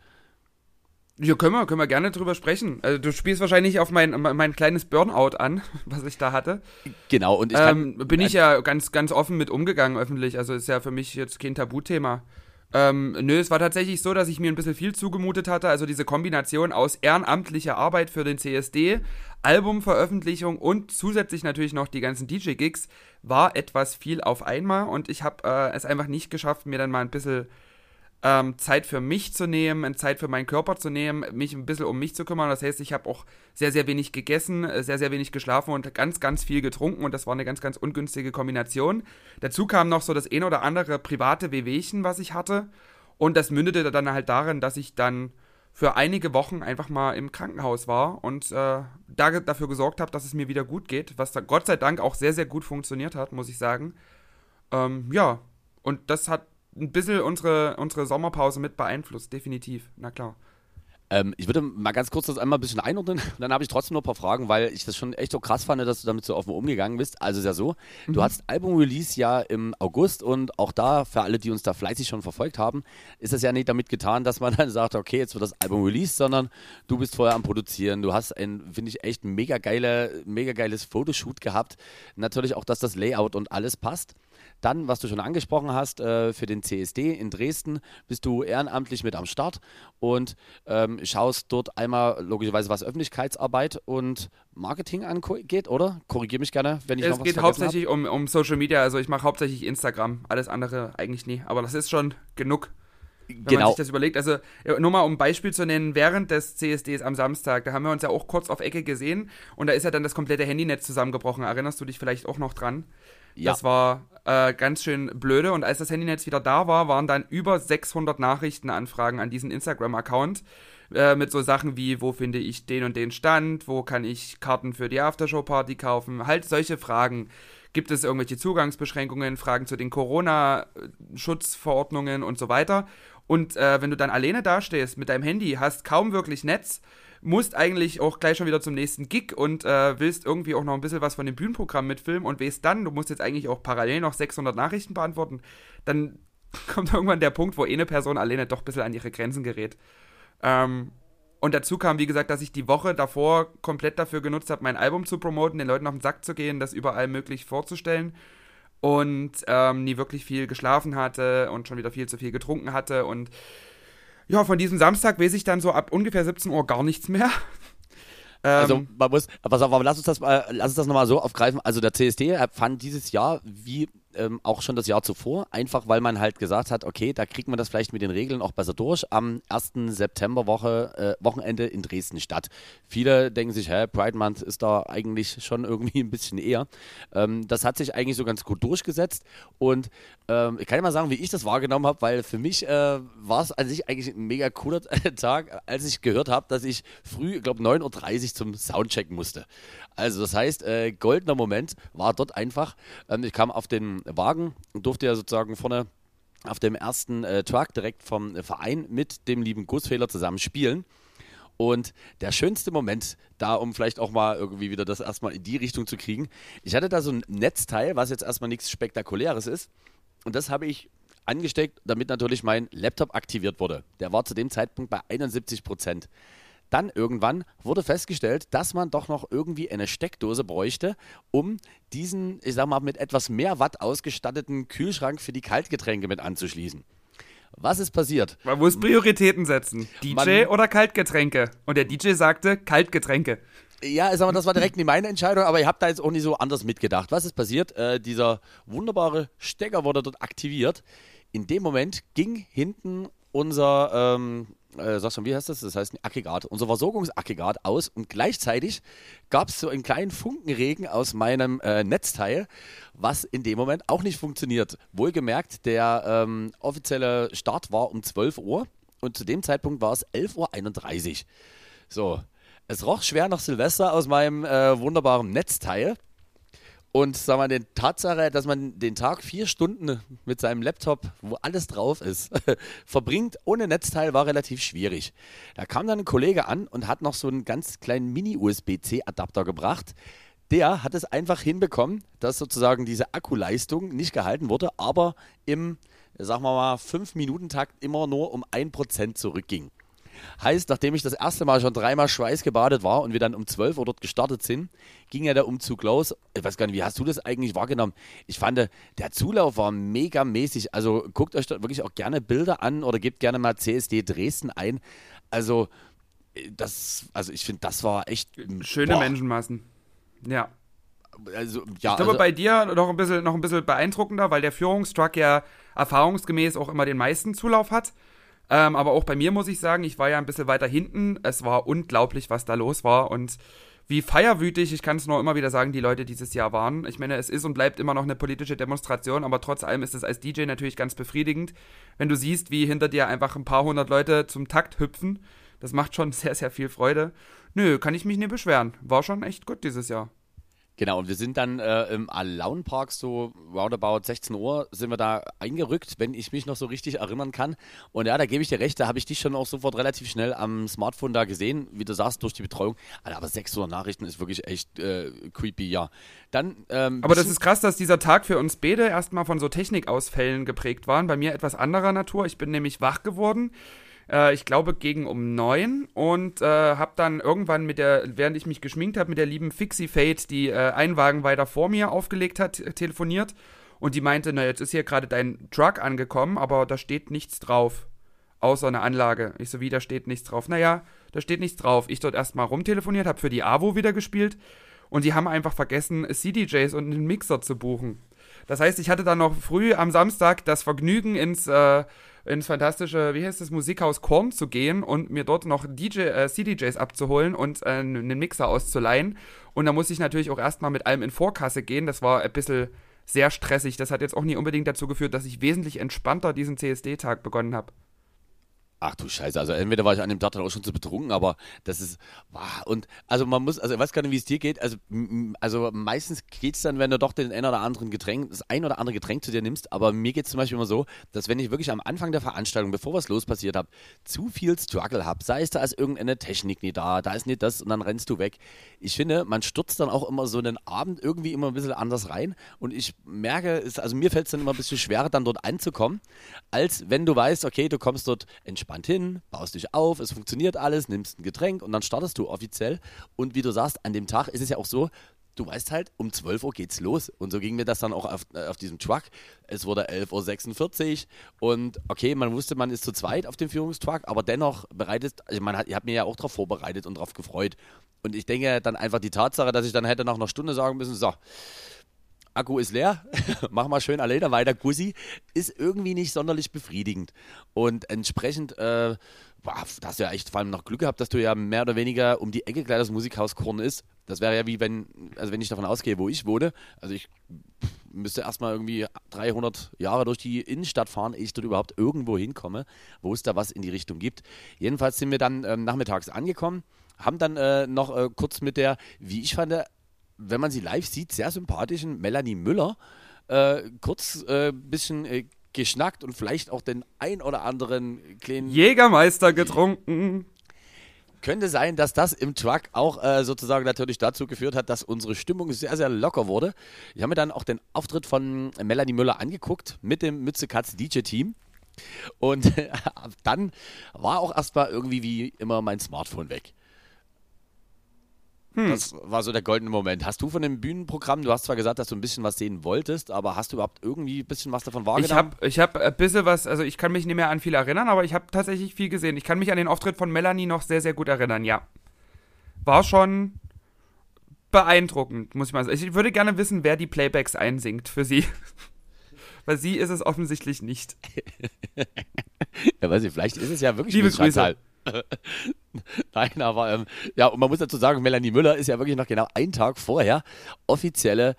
Ja, können wir, können wir gerne drüber sprechen. Also du spielst wahrscheinlich auf mein, mein kleines Burnout an, [LAUGHS] was ich da hatte. Genau, und ich kann, ähm, bin ich ja ganz, ganz offen mit umgegangen öffentlich. Also ist ja für mich jetzt kein Tabuthema. Ähm, nö, es war tatsächlich so, dass ich mir ein bisschen viel zugemutet hatte. Also diese Kombination aus ehrenamtlicher Arbeit für den CSD, Albumveröffentlichung und zusätzlich natürlich noch die ganzen DJ-Gigs war etwas viel auf einmal und ich habe äh, es einfach nicht geschafft, mir dann mal ein bisschen ähm, Zeit für mich zu nehmen, Zeit für meinen Körper zu nehmen, mich ein bisschen um mich zu kümmern. Das heißt, ich habe auch sehr, sehr wenig gegessen, äh, sehr, sehr wenig geschlafen und ganz, ganz viel getrunken und das war eine ganz, ganz ungünstige Kombination. Dazu kam noch so das ein oder andere private Wehwehchen, was ich hatte und das mündete dann halt darin, dass ich dann für einige Wochen einfach mal im Krankenhaus war und äh, da, dafür gesorgt habe, dass es mir wieder gut geht, was da Gott sei Dank auch sehr, sehr gut funktioniert hat, muss ich sagen. Ähm, ja, und das hat ein bisschen unsere, unsere Sommerpause mit beeinflusst, definitiv, na klar. Ähm, ich würde mal ganz kurz das einmal ein bisschen einordnen. [LAUGHS] Dann habe ich trotzdem noch ein paar Fragen, weil ich das schon echt so krass fand, dass du damit so offen umgegangen bist. Also ist ja so, mhm. du hast Album-Release ja im August und auch da, für alle, die uns da fleißig schon verfolgt haben, ist es ja nicht damit getan, dass man [LAUGHS] dann sagt, okay, jetzt wird das Album released, sondern du bist vorher am Produzieren. Du hast ein, finde ich, echt mega geile, mega geiles Fotoshoot gehabt. Natürlich auch, dass das Layout und alles passt. Dann, was du schon angesprochen hast, äh, für den CSD in Dresden bist du ehrenamtlich mit am Start und ähm, schaust dort einmal logischerweise, was Öffentlichkeitsarbeit und Marketing angeht, oder? Korrigiere mich gerne, wenn ich es noch was Es geht hauptsächlich um, um Social Media, also ich mache hauptsächlich Instagram, alles andere eigentlich nie, aber das ist schon genug. Wenn genau. man sich das überlegt, also nur mal um ein Beispiel zu nennen, während des CSDs am Samstag, da haben wir uns ja auch kurz auf Ecke gesehen und da ist ja dann das komplette Handynetz zusammengebrochen. Erinnerst du dich vielleicht auch noch dran? Ja. Das war äh, ganz schön blöde. Und als das Handynetz wieder da war, waren dann über 600 Nachrichtenanfragen an diesen Instagram-Account äh, mit so Sachen wie, wo finde ich den und den Stand, wo kann ich Karten für die Aftershow-Party kaufen, halt solche Fragen. Gibt es irgendwelche Zugangsbeschränkungen, Fragen zu den Corona-Schutzverordnungen und so weiter. Und äh, wenn du dann alleine dastehst mit deinem Handy, hast kaum wirklich Netz, musst eigentlich auch gleich schon wieder zum nächsten Gig und äh, willst irgendwie auch noch ein bisschen was von dem Bühnenprogramm mitfilmen und weißt dann, du musst jetzt eigentlich auch parallel noch 600 Nachrichten beantworten, dann [LAUGHS] kommt irgendwann der Punkt, wo eine Person alleine doch ein bisschen an ihre Grenzen gerät. Ähm, und dazu kam, wie gesagt, dass ich die Woche davor komplett dafür genutzt habe, mein Album zu promoten, den Leuten auf den Sack zu gehen, das überall möglich vorzustellen und ähm, nie wirklich viel geschlafen hatte und schon wieder viel zu viel getrunken hatte und ja, von diesem Samstag weiß ich dann so ab ungefähr 17 Uhr gar nichts mehr. [LAUGHS] Also ähm, man muss, pass auf, aber lass uns das mal, lass uns das nochmal so aufgreifen. Also der CSD fand dieses Jahr wie ähm, auch schon das Jahr zuvor, einfach weil man halt gesagt hat, okay, da kriegt man das vielleicht mit den Regeln auch besser durch. Am 1. Septemberwoche, äh, Wochenende in Dresden statt. Viele denken sich, hä, Pride Month ist da eigentlich schon irgendwie ein bisschen eher. Ähm, das hat sich eigentlich so ganz gut durchgesetzt und ähm, ich kann ja mal sagen, wie ich das wahrgenommen habe, weil für mich äh, war es an sich eigentlich ein mega cooler [LAUGHS] Tag, als ich gehört habe, dass ich früh, ich glaube 9.30 Uhr zum Soundchecken musste. Also das heißt, äh, goldener Moment war dort einfach. Ähm, ich kam auf den Wagen und durfte ja sozusagen vorne auf dem ersten äh, Truck direkt vom Verein mit dem lieben Gussfehler zusammen spielen. Und der schönste Moment, da um vielleicht auch mal irgendwie wieder das erstmal in die Richtung zu kriegen, ich hatte da so ein Netzteil, was jetzt erstmal nichts Spektakuläres ist. Und das habe ich angesteckt, damit natürlich mein Laptop aktiviert wurde. Der war zu dem Zeitpunkt bei 71 Prozent. Dann irgendwann wurde festgestellt, dass man doch noch irgendwie eine Steckdose bräuchte, um diesen, ich sag mal, mit etwas mehr Watt ausgestatteten Kühlschrank für die Kaltgetränke mit anzuschließen. Was ist passiert? Man muss Prioritäten setzen. DJ man, oder Kaltgetränke? Und der DJ sagte Kaltgetränke. Ja, sag mal, das war direkt nicht meine Entscheidung, aber ich habe da jetzt auch nicht so anders mitgedacht. Was ist passiert? Äh, dieser wunderbare Stecker wurde dort aktiviert. In dem Moment ging hinten unser ähm, äh, sagst du, wie heißt das? Das heißt ein Aggregat, unser Versorgungsaggregat aus und gleichzeitig gab es so einen kleinen Funkenregen aus meinem äh, Netzteil, was in dem Moment auch nicht funktioniert. Wohlgemerkt, der ähm, offizielle Start war um 12 Uhr und zu dem Zeitpunkt war es 11.31 Uhr. So, es roch schwer nach Silvester aus meinem äh, wunderbaren Netzteil. Und sag mal, die Tatsache, dass man den Tag vier Stunden mit seinem Laptop, wo alles drauf ist, [LAUGHS] verbringt ohne Netzteil, war relativ schwierig. Da kam dann ein Kollege an und hat noch so einen ganz kleinen Mini-USB-C-Adapter gebracht. Der hat es einfach hinbekommen, dass sozusagen diese Akkuleistung nicht gehalten wurde, aber im, sagen wir mal, 5-Minuten-Takt immer nur um 1% zurückging. Heißt, nachdem ich das erste Mal schon dreimal schweißgebadet war und wir dann um 12 Uhr dort gestartet sind, ging ja der Umzug los. Ich weiß gar nicht, wie hast du das eigentlich wahrgenommen? Ich fand, der Zulauf war mega mäßig. Also guckt euch da wirklich auch gerne Bilder an oder gebt gerne mal CSD Dresden ein. Also, das, also ich finde, das war echt. Schöne boah. Menschenmassen. Ja. Also, ja, ich glaube, also, bei dir noch ein, bisschen, noch ein bisschen beeindruckender, weil der Führungstruck ja erfahrungsgemäß auch immer den meisten Zulauf hat. Ähm, aber auch bei mir muss ich sagen, ich war ja ein bisschen weiter hinten. Es war unglaublich, was da los war und wie feierwütig, ich kann es nur immer wieder sagen, die Leute dieses Jahr waren. Ich meine, es ist und bleibt immer noch eine politische Demonstration, aber trotz allem ist es als DJ natürlich ganz befriedigend, wenn du siehst, wie hinter dir einfach ein paar hundert Leute zum Takt hüpfen. Das macht schon [LAUGHS] sehr, sehr viel Freude. Nö, kann ich mich nicht beschweren. War schon echt gut dieses Jahr. Genau, und wir sind dann äh, im Alaun Park so roundabout 16 Uhr sind wir da eingerückt, wenn ich mich noch so richtig erinnern kann. Und ja, da gebe ich dir recht, da habe ich dich schon auch sofort relativ schnell am Smartphone da gesehen, wie du sagst, durch die Betreuung. Alter, aber 600 Nachrichten ist wirklich echt äh, creepy, ja. Dann, ähm, Aber das ist krass, dass dieser Tag für uns beide erstmal von so Technikausfällen geprägt war. Bei mir etwas anderer Natur. Ich bin nämlich wach geworden äh, ich glaube gegen um neun und äh, habe dann irgendwann mit der, während ich mich geschminkt habe, mit der lieben Fixie Fate, die äh, einen Wagen weiter vor mir aufgelegt hat, telefoniert und die meinte, na jetzt ist hier gerade dein Truck angekommen, aber da steht nichts drauf, außer eine Anlage. Ich so, wie, da steht nichts drauf. Naja, da steht nichts drauf. Ich dort erstmal rumtelefoniert, habe für die AWO wieder gespielt und die haben einfach vergessen, CDJs und einen Mixer zu buchen. Das heißt, ich hatte dann noch früh am Samstag das Vergnügen, ins, äh, ins fantastische, wie heißt das, Musikhaus Korn zu gehen und mir dort noch DJ, äh, CDJs abzuholen und äh, einen Mixer auszuleihen. Und da musste ich natürlich auch erstmal mit allem in Vorkasse gehen. Das war ein bisschen sehr stressig. Das hat jetzt auch nie unbedingt dazu geführt, dass ich wesentlich entspannter diesen CSD-Tag begonnen habe. Ach du Scheiße, also entweder war ich an dem Tag dann auch schon zu betrunken, aber das ist, wow, und also man muss, also ich weiß gar nicht, wie es dir geht, also, also meistens geht es dann, wenn du doch den ein oder anderen Getränk, das ein oder andere Getränk zu dir nimmst, aber mir geht es zum Beispiel immer so, dass wenn ich wirklich am Anfang der Veranstaltung, bevor was los passiert habe, zu viel Struggle habe, sei es da ist irgendeine Technik nicht da, da ist nicht das und dann rennst du weg. Ich finde, man stürzt dann auch immer so einen Abend irgendwie immer ein bisschen anders rein und ich merke, es, also mir fällt es dann immer ein bisschen schwerer, dann dort anzukommen, als wenn du weißt, okay, du kommst dort entspannt entspannt hin, baust dich auf, es funktioniert alles, nimmst ein Getränk und dann startest du offiziell. Und wie du sagst, an dem Tag ist es ja auch so, du weißt halt, um 12 Uhr geht's los. Und so ging mir das dann auch auf, äh, auf diesem Truck. Es wurde 11.46 Uhr und okay, man wusste, man ist zu zweit auf dem Führungstruck, aber dennoch bereitet, also man hat, ihr habt mir ja auch darauf vorbereitet und darauf gefreut. Und ich denke dann einfach die Tatsache, dass ich dann hätte nach einer Stunde sagen müssen, so, Akku ist leer, [LAUGHS] mach mal schön alleine weiter, Gussi, ist irgendwie nicht sonderlich befriedigend. Und entsprechend, äh, boah, hast du ja echt vor allem noch Glück gehabt, dass du ja mehr oder weniger um die Ecke gleich das Musikhaus Korn ist. Das wäre ja wie wenn, also wenn ich davon ausgehe, wo ich wohne, also ich müsste erstmal irgendwie 300 Jahre durch die Innenstadt fahren, ehe ich dort überhaupt irgendwo hinkomme, wo es da was in die Richtung gibt. Jedenfalls sind wir dann ähm, nachmittags angekommen haben dann äh, noch äh, kurz mit der, wie ich fand, wenn man sie live sieht, sehr sympathischen Melanie Müller äh, kurz ein äh, bisschen äh, geschnackt und vielleicht auch den ein oder anderen kleinen Jägermeister getrunken. Könnte sein, dass das im Truck auch äh, sozusagen natürlich dazu geführt hat, dass unsere Stimmung sehr, sehr locker wurde. Ich habe mir dann auch den Auftritt von Melanie Müller angeguckt mit dem Mütze Katz DJ-Team. Und [LAUGHS] dann war auch erstmal irgendwie wie immer mein Smartphone weg. Hm. Das war so der goldene Moment. Hast du von dem Bühnenprogramm, du hast zwar gesagt, dass du ein bisschen was sehen wolltest, aber hast du überhaupt irgendwie ein bisschen was davon wahrgenommen? Ich habe ich hab ein bisschen was, also ich kann mich nicht mehr an viel erinnern, aber ich habe tatsächlich viel gesehen. Ich kann mich an den Auftritt von Melanie noch sehr, sehr gut erinnern, ja. War schon beeindruckend, muss ich mal sagen. Ich würde gerne wissen, wer die Playbacks einsingt für sie. [LAUGHS] Weil sie ist es offensichtlich nicht. [LAUGHS] ja, weiß ich, vielleicht ist es ja wirklich Liebe Grüße. [LAUGHS] Nein, aber ähm, ja, und man muss dazu sagen, Melanie Müller ist ja wirklich noch genau einen Tag vorher offizielle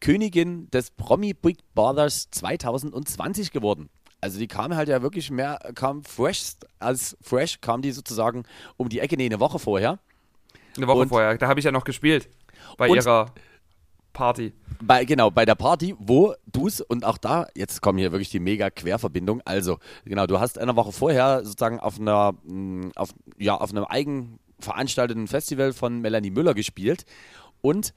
Königin des Promi Big Brothers 2020 geworden. Also die kam halt ja wirklich mehr, kam fresh als fresh, kam die sozusagen um die Ecke, nee, eine Woche vorher. Eine Woche und, vorher, da habe ich ja noch gespielt bei ihrer Party. Bei, genau, bei der Party, wo du es, und auch da, jetzt kommen hier wirklich die mega Querverbindung. Also, genau, du hast eine Woche vorher sozusagen auf einer, mm, auf, ja, auf einem eigen veranstalteten Festival von Melanie Müller gespielt und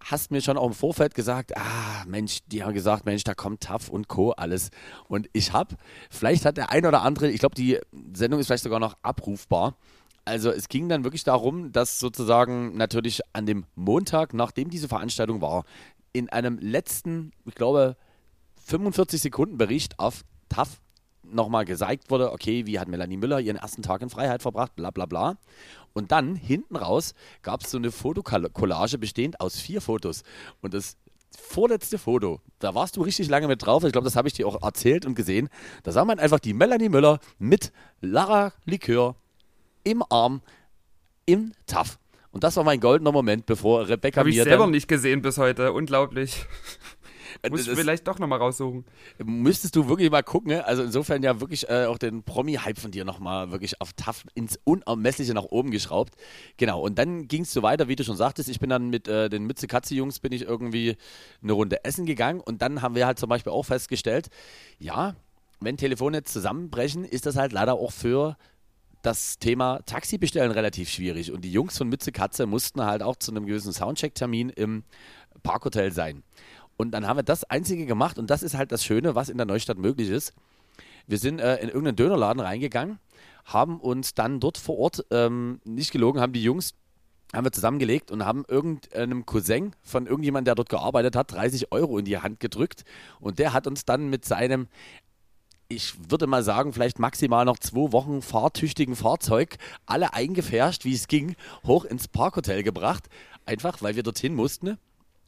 hast mir schon auch im Vorfeld gesagt, ah, Mensch, die haben gesagt, Mensch, da kommt TAF und Co. alles. Und ich habe, vielleicht hat der ein oder andere, ich glaube, die Sendung ist vielleicht sogar noch abrufbar, also es ging dann wirklich darum, dass sozusagen natürlich an dem Montag, nachdem diese Veranstaltung war, in einem letzten, ich glaube, 45 Sekunden Bericht auf TAF nochmal gezeigt wurde, okay, wie hat Melanie Müller ihren ersten Tag in Freiheit verbracht, bla bla bla. Und dann hinten raus gab es so eine Fotokollage bestehend aus vier Fotos. Und das vorletzte Foto, da warst du richtig lange mit drauf. Ich glaube, das habe ich dir auch erzählt und gesehen. Da sah man einfach die Melanie Müller mit Lara Likör im Arm im TAF. Und das war mein goldener Moment, bevor Rebecca Hab mir. Habe ich selber nicht gesehen bis heute. Unglaublich. [LAUGHS] Muss ich vielleicht doch nochmal raussuchen. Müsstest du wirklich mal gucken, ne? also insofern ja wirklich äh, auch den Promi-Hype von dir nochmal wirklich auf tough ins Unermessliche nach oben geschraubt. Genau, und dann ging es so weiter, wie du schon sagtest, ich bin dann mit äh, den Mütze-Katze-Jungs bin ich irgendwie eine Runde essen gegangen und dann haben wir halt zum Beispiel auch festgestellt, ja, wenn Telefone zusammenbrechen, ist das halt leider auch für das Thema Taxi bestellen relativ schwierig. Und die Jungs von Mütze Katze mussten halt auch zu einem gewissen Soundcheck-Termin im Parkhotel sein. Und dann haben wir das Einzige gemacht und das ist halt das Schöne, was in der Neustadt möglich ist. Wir sind äh, in irgendeinen Dönerladen reingegangen, haben uns dann dort vor Ort, ähm, nicht gelogen, haben die Jungs, haben wir zusammengelegt und haben irgendeinem Cousin von irgendjemandem, der dort gearbeitet hat, 30 Euro in die Hand gedrückt. Und der hat uns dann mit seinem ich würde mal sagen, vielleicht maximal noch zwei Wochen fahrtüchtigen Fahrzeug, alle eingefärscht, wie es ging, hoch ins Parkhotel gebracht. Einfach, weil wir dorthin mussten.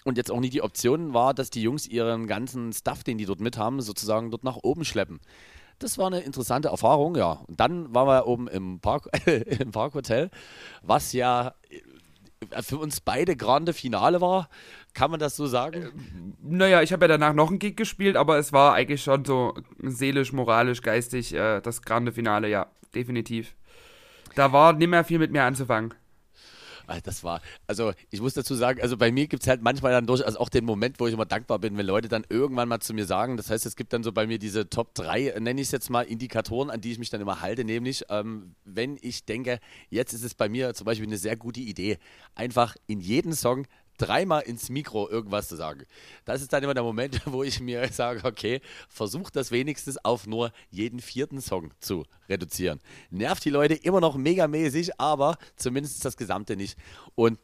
Und jetzt auch nicht die Option war, dass die Jungs ihren ganzen Stuff, den die dort mit haben, sozusagen dort nach oben schleppen. Das war eine interessante Erfahrung, ja. Und dann waren wir oben im, Park, [LAUGHS] im Parkhotel, was ja für uns beide grande Finale war. Kann man das so sagen? Naja, ich habe ja danach noch einen Gig gespielt, aber es war eigentlich schon so seelisch, moralisch, geistig äh, das grande Finale, ja, definitiv. Da war nicht mehr viel mit mir anzufangen. Ah, Das war, also ich muss dazu sagen, also bei mir gibt es halt manchmal dann durchaus auch den Moment, wo ich immer dankbar bin, wenn Leute dann irgendwann mal zu mir sagen, das heißt, es gibt dann so bei mir diese Top 3, äh, nenne ich es jetzt mal, Indikatoren, an die ich mich dann immer halte, nämlich, ähm, wenn ich denke, jetzt ist es bei mir zum Beispiel eine sehr gute Idee, einfach in jedem Song dreimal ins Mikro irgendwas zu sagen. Das ist dann immer der Moment, [LAUGHS] wo ich mir sage, okay, versuch das wenigstens auf nur jeden vierten Song zu reduzieren. Nervt die Leute immer noch megamäßig, aber zumindest das Gesamte nicht. Und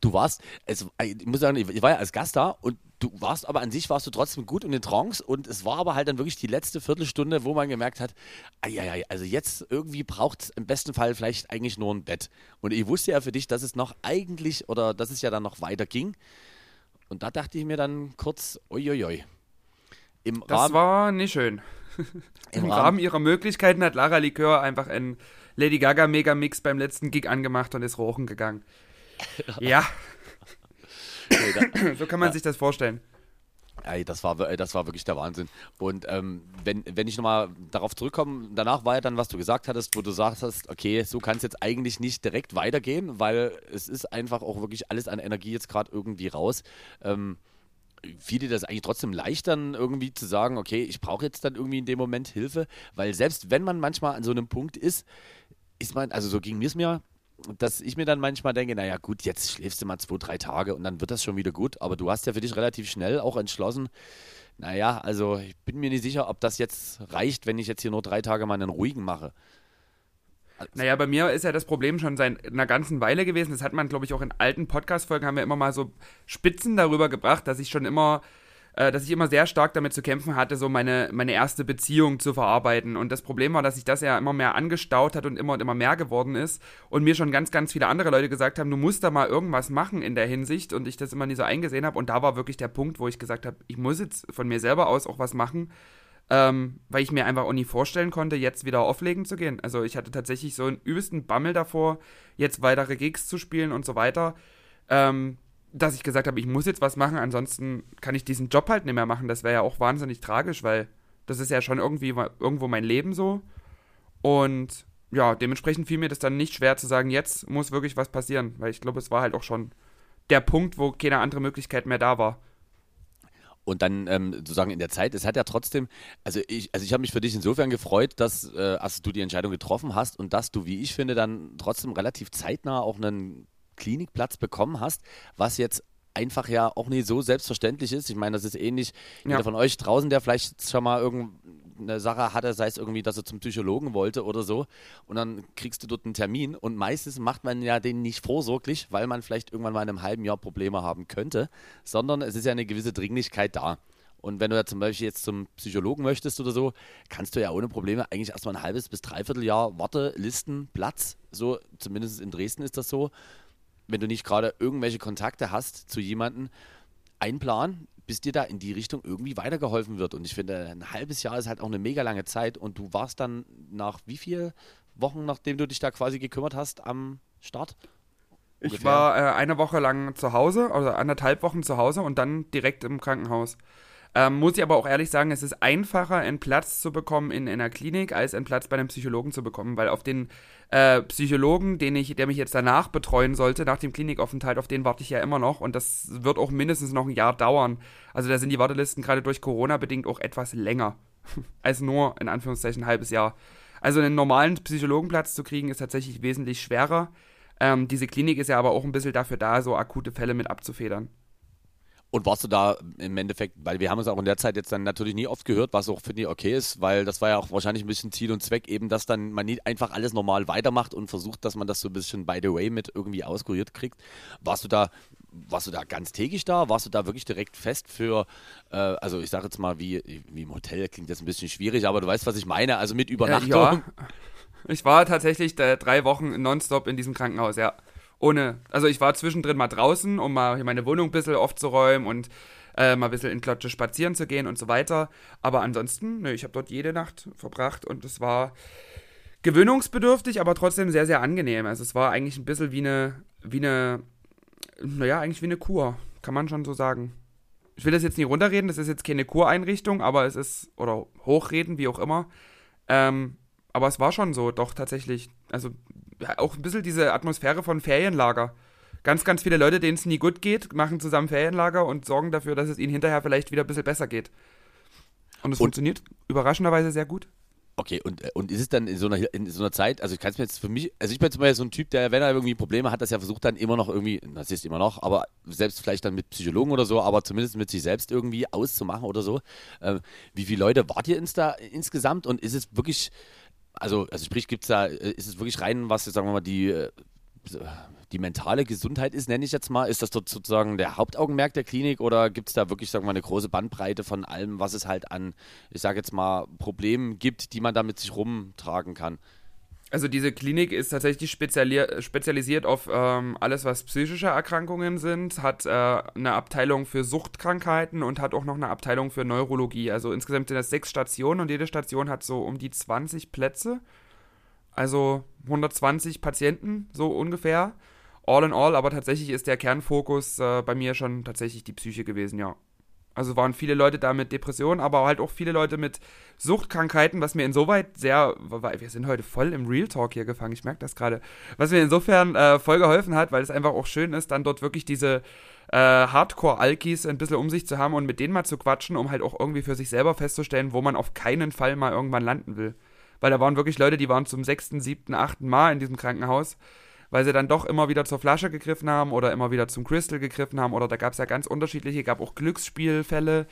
du warst, es, ich muss sagen, ich war ja als Gast da und du warst aber an sich warst du trotzdem gut in den Trance und es war aber halt dann wirklich die letzte Viertelstunde, wo man gemerkt hat, ei, also jetzt irgendwie braucht es im besten Fall vielleicht eigentlich nur ein Bett. Und ich wusste ja für dich, dass es noch eigentlich oder dass es ja dann noch weiter ging. Und da dachte ich mir dann kurz, uiuiui. Im Das Rahmen, war nicht schön. [LAUGHS] im Im Rahmen Rahmen ihrer Möglichkeiten hat Lara Likör einfach einen Lady Gaga Megamix beim letzten Gig angemacht und ist rochen gegangen. Ja, [CLEARS THROAT] so kann man sich das vorstellen. Ey, das war, das war wirklich der Wahnsinn. Und ähm, wenn, wenn ich nochmal darauf zurückkomme, danach war ja dann, was du gesagt hattest, wo du sagst, okay, so kann es jetzt eigentlich nicht direkt weitergehen, weil es ist einfach auch wirklich alles an Energie jetzt gerade irgendwie raus. Ähm, fiel dir das eigentlich trotzdem leicht dann irgendwie zu sagen, okay, ich brauche jetzt dann irgendwie in dem Moment Hilfe, weil selbst wenn man manchmal an so einem Punkt ist, ist man, also so ging mir es mir, dass ich mir dann manchmal denke, naja gut, jetzt schläfst du mal zwei, drei Tage und dann wird das schon wieder gut. Aber du hast ja für dich relativ schnell auch entschlossen, naja, also ich bin mir nicht sicher, ob das jetzt reicht, wenn ich jetzt hier nur drei Tage mal einen ruhigen mache. Naja, bei mir ist ja das Problem schon seit einer ganzen Weile gewesen. Das hat man, glaube ich, auch in alten Podcast-Folgen haben wir immer mal so Spitzen darüber gebracht, dass ich schon immer, äh, dass ich immer sehr stark damit zu kämpfen hatte, so meine, meine erste Beziehung zu verarbeiten. Und das Problem war, dass sich das ja immer mehr angestaut hat und immer und immer mehr geworden ist. Und mir schon ganz, ganz viele andere Leute gesagt haben, du musst da mal irgendwas machen in der Hinsicht. Und ich das immer nie so eingesehen habe. Und da war wirklich der Punkt, wo ich gesagt habe, ich muss jetzt von mir selber aus auch was machen ähm, weil ich mir einfach auch nie vorstellen konnte, jetzt wieder auflegen zu gehen. Also ich hatte tatsächlich so einen übelsten Bammel davor, jetzt weitere Gigs zu spielen und so weiter, ähm, dass ich gesagt habe, ich muss jetzt was machen, ansonsten kann ich diesen Job halt nicht mehr machen. Das wäre ja auch wahnsinnig tragisch, weil das ist ja schon irgendwie irgendwo mein Leben so. Und ja, dementsprechend fiel mir das dann nicht schwer zu sagen, jetzt muss wirklich was passieren, weil ich glaube, es war halt auch schon der Punkt, wo keine andere Möglichkeit mehr da war. Und dann ähm, sozusagen in der Zeit, es hat ja trotzdem, also ich, also ich habe mich für dich insofern gefreut, dass äh, als du die Entscheidung getroffen hast und dass du, wie ich finde, dann trotzdem relativ zeitnah auch einen Klinikplatz bekommen hast, was jetzt einfach ja auch nicht so selbstverständlich ist. Ich meine, das ist ähnlich, jeder Ja. von euch draußen, der vielleicht schon mal irgendeine Sache hatte, sei es irgendwie, dass er zum Psychologen wollte oder so, und dann kriegst du dort einen Termin und meistens macht man ja den nicht vorsorglich, weil man vielleicht irgendwann mal in einem halben Jahr Probleme haben könnte, sondern es ist ja eine gewisse Dringlichkeit da. Und wenn du ja zum Beispiel jetzt zum Psychologen möchtest oder so, kannst du ja ohne Probleme eigentlich erstmal ein halbes bis dreiviertel Jahr Wartelisten, Platz, so zumindest in Dresden ist das so, wenn du nicht gerade irgendwelche Kontakte hast zu jemandem, einplanen, bis dir da in die Richtung irgendwie weitergeholfen wird. Und ich finde, ein halbes Jahr ist halt auch eine mega lange Zeit und du warst dann nach wie vielen Wochen, nachdem du dich da quasi gekümmert hast, am Start? Ich Ungefähr. war äh, eine Woche lang zu Hause, also anderthalb Wochen zu Hause und dann direkt im Krankenhaus. Ähm, muss ich aber auch ehrlich sagen, es ist einfacher, einen Platz zu bekommen in, in einer Klinik, als einen Platz bei einem Psychologen zu bekommen, weil auf den äh, Psychologen, den ich, der mich jetzt danach betreuen sollte, nach dem Klinikaufenthalt, auf den warte ich ja immer noch und das wird auch mindestens noch ein Jahr dauern. Also da sind die Wartelisten gerade durch Corona bedingt auch etwas länger [LAUGHS] als nur in Anführungszeichen ein halbes Jahr. Also einen normalen Psychologenplatz zu kriegen, ist tatsächlich wesentlich schwerer. Ähm, diese Klinik ist ja aber auch ein bisschen dafür da, so akute Fälle mit abzufedern. Und warst du da im Endeffekt, weil wir haben es auch in der Zeit jetzt dann natürlich nie oft gehört, was auch finde ich okay ist, weil das war ja auch wahrscheinlich ein bisschen Ziel und Zweck, eben, dass dann man nicht einfach alles normal weitermacht und versucht, dass man das so ein bisschen by the way mit irgendwie auskuriert kriegt. Warst du da, warst du da ganz tägig da? Warst du da wirklich direkt fest für, äh, also ich sage jetzt mal, wie, wie im Hotel klingt jetzt ein bisschen schwierig, aber du weißt, was ich meine, also mit Übernachtung. Äh, ja. Ich war tatsächlich drei Wochen nonstop in diesem Krankenhaus, ja ohne, also ich war zwischendrin mal draußen, um mal meine Wohnung ein bisschen aufzuräumen und äh, mal ein bisschen in Klotsche spazieren zu gehen und so weiter. Aber ansonsten, ne, ich habe dort jede Nacht verbracht und es war gewöhnungsbedürftig, aber trotzdem sehr, sehr angenehm. Also es war eigentlich ein bisschen wie eine, wie eine, naja, eigentlich wie eine Kur, kann man schon so sagen. Ich will das jetzt nicht runterreden, das ist jetzt keine Kureinrichtung, aber es ist, oder hochreden, wie auch immer. Ähm, aber es war schon so, doch tatsächlich. Also auch ein bisschen diese Atmosphäre von Ferienlager. Ganz, ganz viele Leute, denen es nie gut geht, machen zusammen Ferienlager und sorgen dafür, dass es ihnen hinterher vielleicht wieder ein bisschen besser geht. Und es funktioniert überraschenderweise sehr gut. Okay, und, äh, und ist es dann in so einer, in so einer Zeit, also ich kann es mir jetzt für mich, also ich bin zum Beispiel so ein Typ, der, wenn er irgendwie Probleme hat, das ja versucht dann immer noch irgendwie, das ist immer noch, aber selbst vielleicht dann mit Psychologen oder so, aber zumindest mit sich selbst irgendwie auszumachen oder so. Äh, wie viele Leute wart ihr ins da, insgesamt und ist es wirklich, also, also sprich, gibt's da, äh, ist es wirklich rein, was, sagen wir mal, die, äh, die mentale Gesundheit ist, nenne ich jetzt mal? Ist das dort sozusagen der Hauptaugenmerk der Klinik oder gibt es da wirklich, sagen wir mal, eine große Bandbreite von allem, was es halt an, ich sage jetzt mal, Problemen gibt, die man da mit sich rumtragen kann? Also diese Klinik ist tatsächlich spezialisiert auf ähm, alles, was psychische Erkrankungen sind, hat äh, eine Abteilung für Suchtkrankheiten und hat auch noch eine Abteilung für Neurologie. Also insgesamt sind das sechs Stationen und jede Station hat so um die 20 Plätze. Also 120 Patienten, so ungefähr. All in all, aber tatsächlich ist der Kernfokus äh, bei mir schon tatsächlich die Psyche gewesen, ja. Also waren viele Leute da mit Depressionen, aber halt auch viele Leute mit Suchtkrankheiten, was mir insoweit sehr, wir sind heute voll im Real Talk hier gefangen, ich merke das gerade, was mir insofern äh, voll geholfen hat, weil es einfach auch schön ist, dann dort wirklich diese äh, Hardcore-Alkis ein bisschen um sich zu haben und mit denen mal zu quatschen, um halt auch irgendwie für sich selber festzustellen, wo man auf keinen Fall mal irgendwann landen will. Weil da waren wirklich Leute, die waren zum sechsten, siebten, achten Mal in diesem Krankenhaus weil sie dann doch immer wieder zur Flasche gegriffen haben oder immer wieder zum Crystal gegriffen haben oder da gab es ja ganz unterschiedliche, gab auch Glücksspielfälle.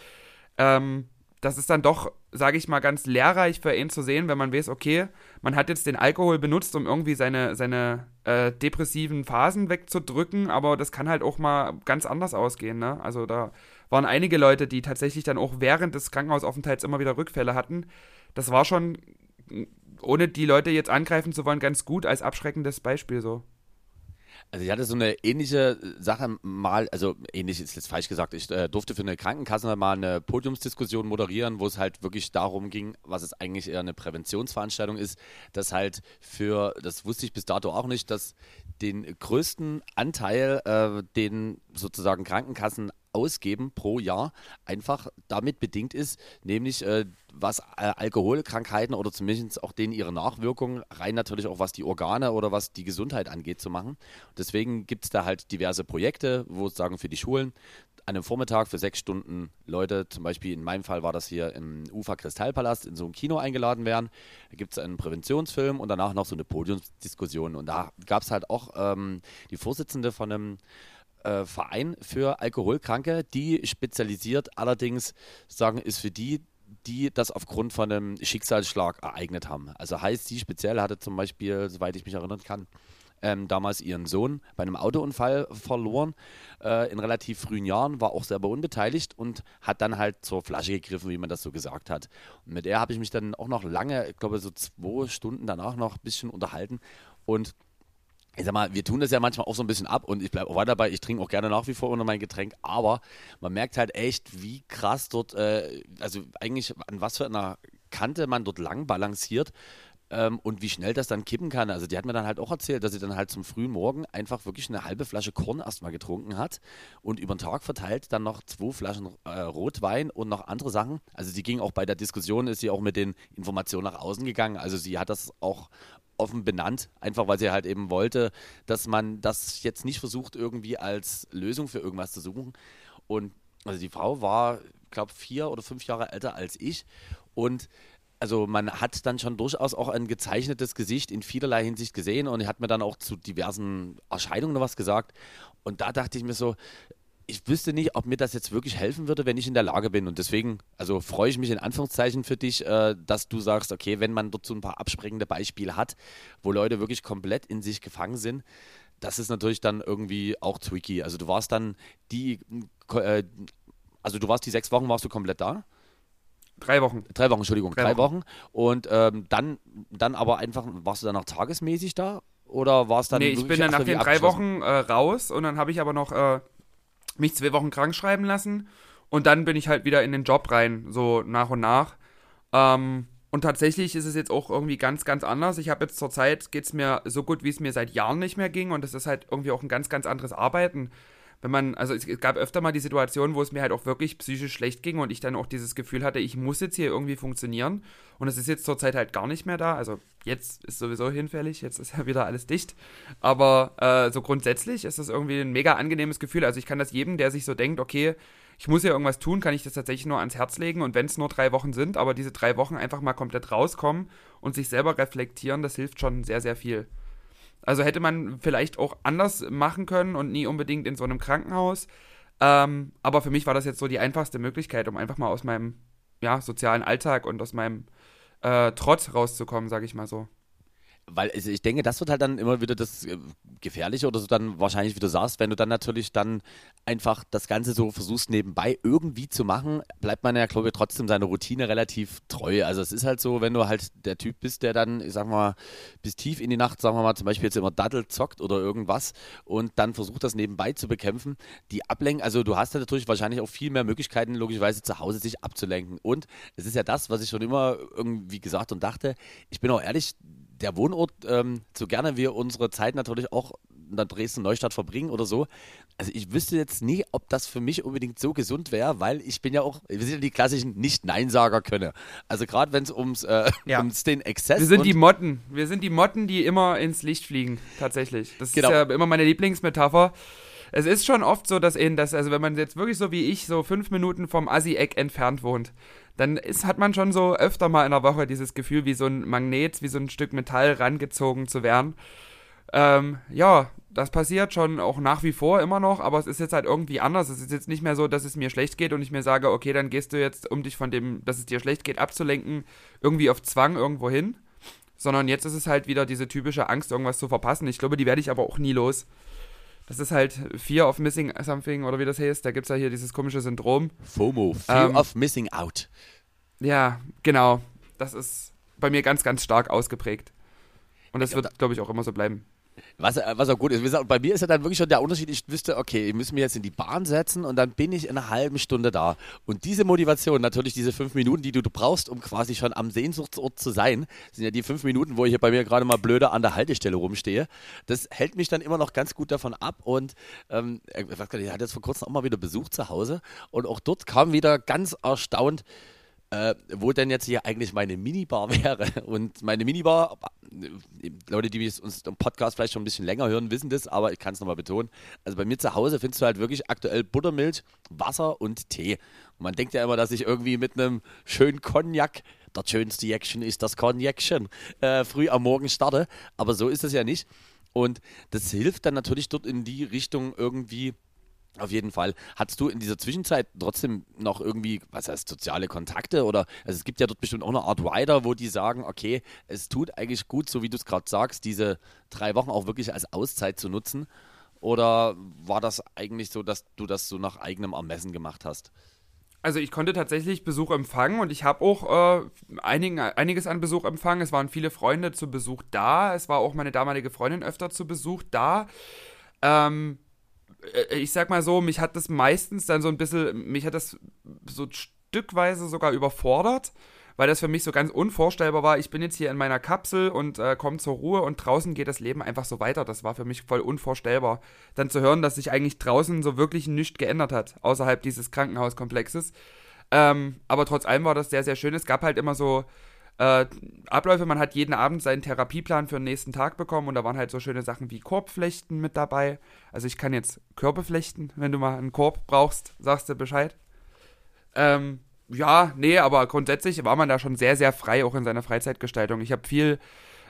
Ähm, das ist dann doch, sage ich mal, ganz lehrreich für ihn zu sehen, wenn man weiß, okay, man hat jetzt den Alkohol benutzt, um irgendwie seine, seine äh, depressiven Phasen wegzudrücken, aber das kann halt auch mal ganz anders ausgehen. Ne? Also da waren einige Leute, die tatsächlich dann auch während des Krankenhausaufenthalts immer wieder Rückfälle hatten. Das war schon ohne die Leute jetzt angreifen zu wollen, ganz gut als abschreckendes Beispiel so. Also ich hatte so eine ähnliche Sache mal, also ähnlich ist jetzt falsch gesagt, ich äh, durfte für eine Krankenkasse mal eine Podiumsdiskussion moderieren, wo es halt wirklich darum ging, was es eigentlich eher eine Präventionsveranstaltung ist, dass halt für, das wusste ich bis dato auch nicht, dass den größten Anteil, äh, den sozusagen Krankenkassen ausgeben pro Jahr einfach damit bedingt ist, nämlich äh, was äh, Alkoholkrankheiten oder zumindest auch denen ihre Nachwirkungen, rein natürlich auch was die Organe oder was die Gesundheit angeht, zu machen. Deswegen gibt es da halt diverse Projekte, wo sagen für die Schulen, an einem Vormittag für sechs Stunden Leute, zum Beispiel in meinem Fall war das hier im Ufer Kristallpalast, in so ein Kino eingeladen werden. Da gibt es einen Präventionsfilm und danach noch so eine Podiumsdiskussion. Und da gab es halt auch ähm, die Vorsitzende von einem äh, Verein für Alkoholkranke, die spezialisiert allerdings sagen, ist für die, die das aufgrund von einem Schicksalsschlag ereignet haben. Also heißt, sie speziell hatte zum Beispiel, soweit ich mich erinnern kann, ähm, damals ihren Sohn bei einem Autounfall verloren äh, in relativ frühen Jahren, war auch selber unbeteiligt und hat dann halt zur Flasche gegriffen, wie man das so gesagt hat. Und mit der habe ich mich dann auch noch lange, ich glaube so zwei Stunden danach noch ein bisschen unterhalten und ich sag mal, wir tun das ja manchmal auch so ein bisschen ab und ich bleibe auch weiter dabei, ich trinke auch gerne nach wie vor unter mein Getränk, aber man merkt halt echt, wie krass dort, äh, also eigentlich an was für einer Kante man dort lang balanciert, ähm, und wie schnell das dann kippen kann. Also die hat mir dann halt auch erzählt, dass sie dann halt zum frühen Morgen einfach wirklich eine halbe Flasche Korn erstmal getrunken hat und über den Tag verteilt dann noch zwei Flaschen äh, Rotwein und noch andere Sachen. Also sie ging auch bei der Diskussion, ist sie auch mit den Informationen nach außen gegangen. Also sie hat das auch offen benannt, einfach weil sie halt eben wollte, dass man das jetzt nicht versucht, irgendwie als Lösung für irgendwas zu suchen. Und also die Frau war, glaube vier oder fünf Jahre älter als ich und also man hat dann schon durchaus auch ein gezeichnetes Gesicht in vielerlei Hinsicht gesehen und hat mir dann auch zu diversen Erscheinungen was gesagt. Und da dachte ich mir so, ich wüsste nicht, ob mir das jetzt wirklich helfen würde, wenn ich in der Lage bin. Und deswegen, also freue ich mich in Anführungszeichen für dich, äh, dass du sagst, okay, wenn man dort so ein paar absprengende Beispiele hat, wo Leute wirklich komplett in sich gefangen sind, das ist natürlich dann irgendwie auch tricky. Also du warst dann die, äh, also du warst die sechs Wochen, warst du komplett da? Drei Wochen. Drei Wochen, Entschuldigung, drei, drei Wochen. Wochen. Und ähm, dann, dann aber einfach, warst du dann noch tagesmäßig da? Oder war es dann Nee, ich bin dann nach den drei Wochen äh, raus und dann habe ich aber noch äh, mich zwei Wochen krank schreiben lassen und dann bin ich halt wieder in den Job rein, so nach und nach. Ähm, und tatsächlich ist es jetzt auch irgendwie ganz, ganz anders. Ich habe jetzt zur Zeit, geht es mir so gut, wie es mir seit Jahren nicht mehr ging und es ist halt irgendwie auch ein ganz, ganz anderes Arbeiten wenn man, also es gab öfter mal die Situation, wo es mir halt auch wirklich psychisch schlecht ging und ich dann auch dieses Gefühl hatte, ich muss jetzt hier irgendwie funktionieren. Und es ist jetzt zurzeit halt gar nicht mehr da. Also jetzt ist sowieso hinfällig, jetzt ist [LAUGHS] ja wieder alles dicht. Aber äh, so grundsätzlich ist das irgendwie ein mega angenehmes Gefühl. Also ich kann das jedem, der sich so denkt, okay, ich muss ja irgendwas tun, kann ich das tatsächlich nur ans Herz legen. Und wenn es nur drei Wochen sind, aber diese drei Wochen einfach mal komplett rauskommen und sich selber reflektieren, das hilft schon sehr, sehr viel. Also hätte man vielleicht auch anders machen können und nie unbedingt in so einem Krankenhaus. Ähm, aber für mich war das jetzt so die einfachste Möglichkeit, um einfach mal aus meinem ja, sozialen Alltag und aus meinem äh, Trott rauszukommen, sage ich mal so. Weil also ich denke, das wird halt dann immer wieder das äh, Gefährliche oder so dann wahrscheinlich, wie du sagst, wenn du dann natürlich dann einfach das Ganze so versuchst nebenbei irgendwie zu machen, bleibt man ja, glaube ich, trotzdem seiner Routine relativ treu. Also es ist halt so, wenn du halt der Typ bist, der dann, ich sag mal, bis tief in die Nacht, sagen wir mal, zum Beispiel jetzt immer Daddel zockt oder irgendwas und dann versucht das nebenbei zu bekämpfen, die Ablenken, also du hast ja natürlich wahrscheinlich auch viel mehr Möglichkeiten, logischerweise zu Hause sich abzulenken. Und es ist ja das, was ich schon immer irgendwie gesagt und dachte, ich bin auch ehrlich, der Wohnort, ähm, so gerne wir unsere Zeit natürlich auch in der Dresden-Neustadt verbringen oder so. Also ich wüsste jetzt nie, ob das für mich unbedingt so gesund wäre, weil ich bin ja auch, wir sind ja die klassischen Nicht-Nein-Sager könne. Also gerade wenn es ums, äh, [LAUGHS] ja. ums den Exzess Wir sind die Motten. Wir sind die Motten, die immer ins Licht fliegen, tatsächlich. Das genau. ist ja immer meine Lieblingsmetapher. Es ist schon oft so, dass eben das, also wenn man jetzt wirklich so wie ich so fünf Minuten vom Assi-Eck entfernt wohnt, dann ist, hat man schon so öfter mal in der Woche dieses Gefühl, wie so ein Magnet, wie so ein Stück Metall rangezogen zu werden. Ähm, ja, das passiert schon auch nach wie vor immer noch, aber es ist jetzt halt irgendwie anders. Es ist jetzt nicht mehr so, dass es mir schlecht geht und ich mir sage, okay, dann gehst du jetzt, um dich von dem, dass es dir schlecht geht, abzulenken, irgendwie auf Zwang irgendwo hin. Sondern jetzt ist es halt wieder diese typische Angst, irgendwas zu verpassen. Ich glaube, die werde ich aber auch nie los. Das ist halt Fear of Missing Something oder wie das heißt. Da gibt es ja hier dieses komische Syndrom. FOMO, Fear ähm, of Missing Out. Ja, genau. Das ist bei mir ganz, ganz stark ausgeprägt. Und das wird, glaube ich, auch immer so bleiben. Was, was auch gut ist. Bei mir ist ja dann wirklich schon der Unterschied, ich wüsste, okay, ich muss mich jetzt in die Bahn setzen und dann bin ich in einer halben Stunde da. Und diese Motivation, natürlich diese fünf Minuten, die du, brauchst, um quasi schon am Sehnsuchtsort zu sein, sind ja die fünf Minuten, wo ich hier bei mir gerade mal blöder an der Haltestelle rumstehe. Das hält mich dann immer noch ganz gut davon ab. Und ähm, ich, weiß gar nicht, ich hatte jetzt vor kurzem auch mal wieder Besuch zu Hause und auch dort kam wieder ganz erstaunt, äh, wo denn jetzt hier eigentlich meine Minibar [LAUGHS] wäre. Und meine Minibar, äh, Leute, die uns im Podcast vielleicht schon ein bisschen länger hören, wissen das, aber ich kann es nochmal betonen. Also bei mir zu Hause findest du halt wirklich aktuell Buttermilch, Wasser und Tee. Und man denkt ja immer, dass ich irgendwie mit einem schönen Cognac der schönste Jäckchen ist das Cognacchen, äh, früh am Morgen starte. Aber so ist es ja nicht. Und das hilft dann natürlich dort in die Richtung irgendwie auf jeden Fall. Hattest du in dieser Zwischenzeit trotzdem noch irgendwie, was heißt, soziale Kontakte oder, also es gibt ja dort bestimmt auch eine Art Rider, wo die sagen, okay, es tut eigentlich gut, so wie du es gerade sagst, diese drei Wochen auch wirklich als Auszeit zu nutzen? Oder war das eigentlich so, dass du das so nach eigenem Ermessen gemacht hast? Also ich konnte tatsächlich Besuch empfangen und ich habe auch äh, einigen, einiges an Besuch empfangen. Es waren viele Freunde zu Besuch da. Es war auch meine damalige Freundin öfter zu Besuch da. Ähm, äh, ich sag mal so, mich hat das meistens dann so ein bisschen, mich hat das so stückweise sogar überfordert, weil das für mich so ganz unvorstellbar war. Ich bin jetzt hier in meiner Kapsel und äh, komme zur Ruhe und draußen geht das Leben einfach so weiter. Das war für mich voll unvorstellbar. Dann zu hören, dass sich eigentlich draußen so wirklich nichts geändert hat, außerhalb dieses Krankenhauskomplexes. Ähm, aber trotz allem war das sehr, sehr schön. Es gab halt immer so äh, Abläufe. Man hat jeden Abend seinen Therapieplan für den nächsten Tag bekommen und da waren halt so schöne Sachen wie Korbflechten mit dabei. Also ich kann jetzt Körbe flechten. Wenn du mal einen Korb brauchst, sagst du Bescheid. Ähm, ja, nee, aber grundsätzlich war man da schon sehr, sehr frei, auch in seiner Freizeitgestaltung. Ich habe viel,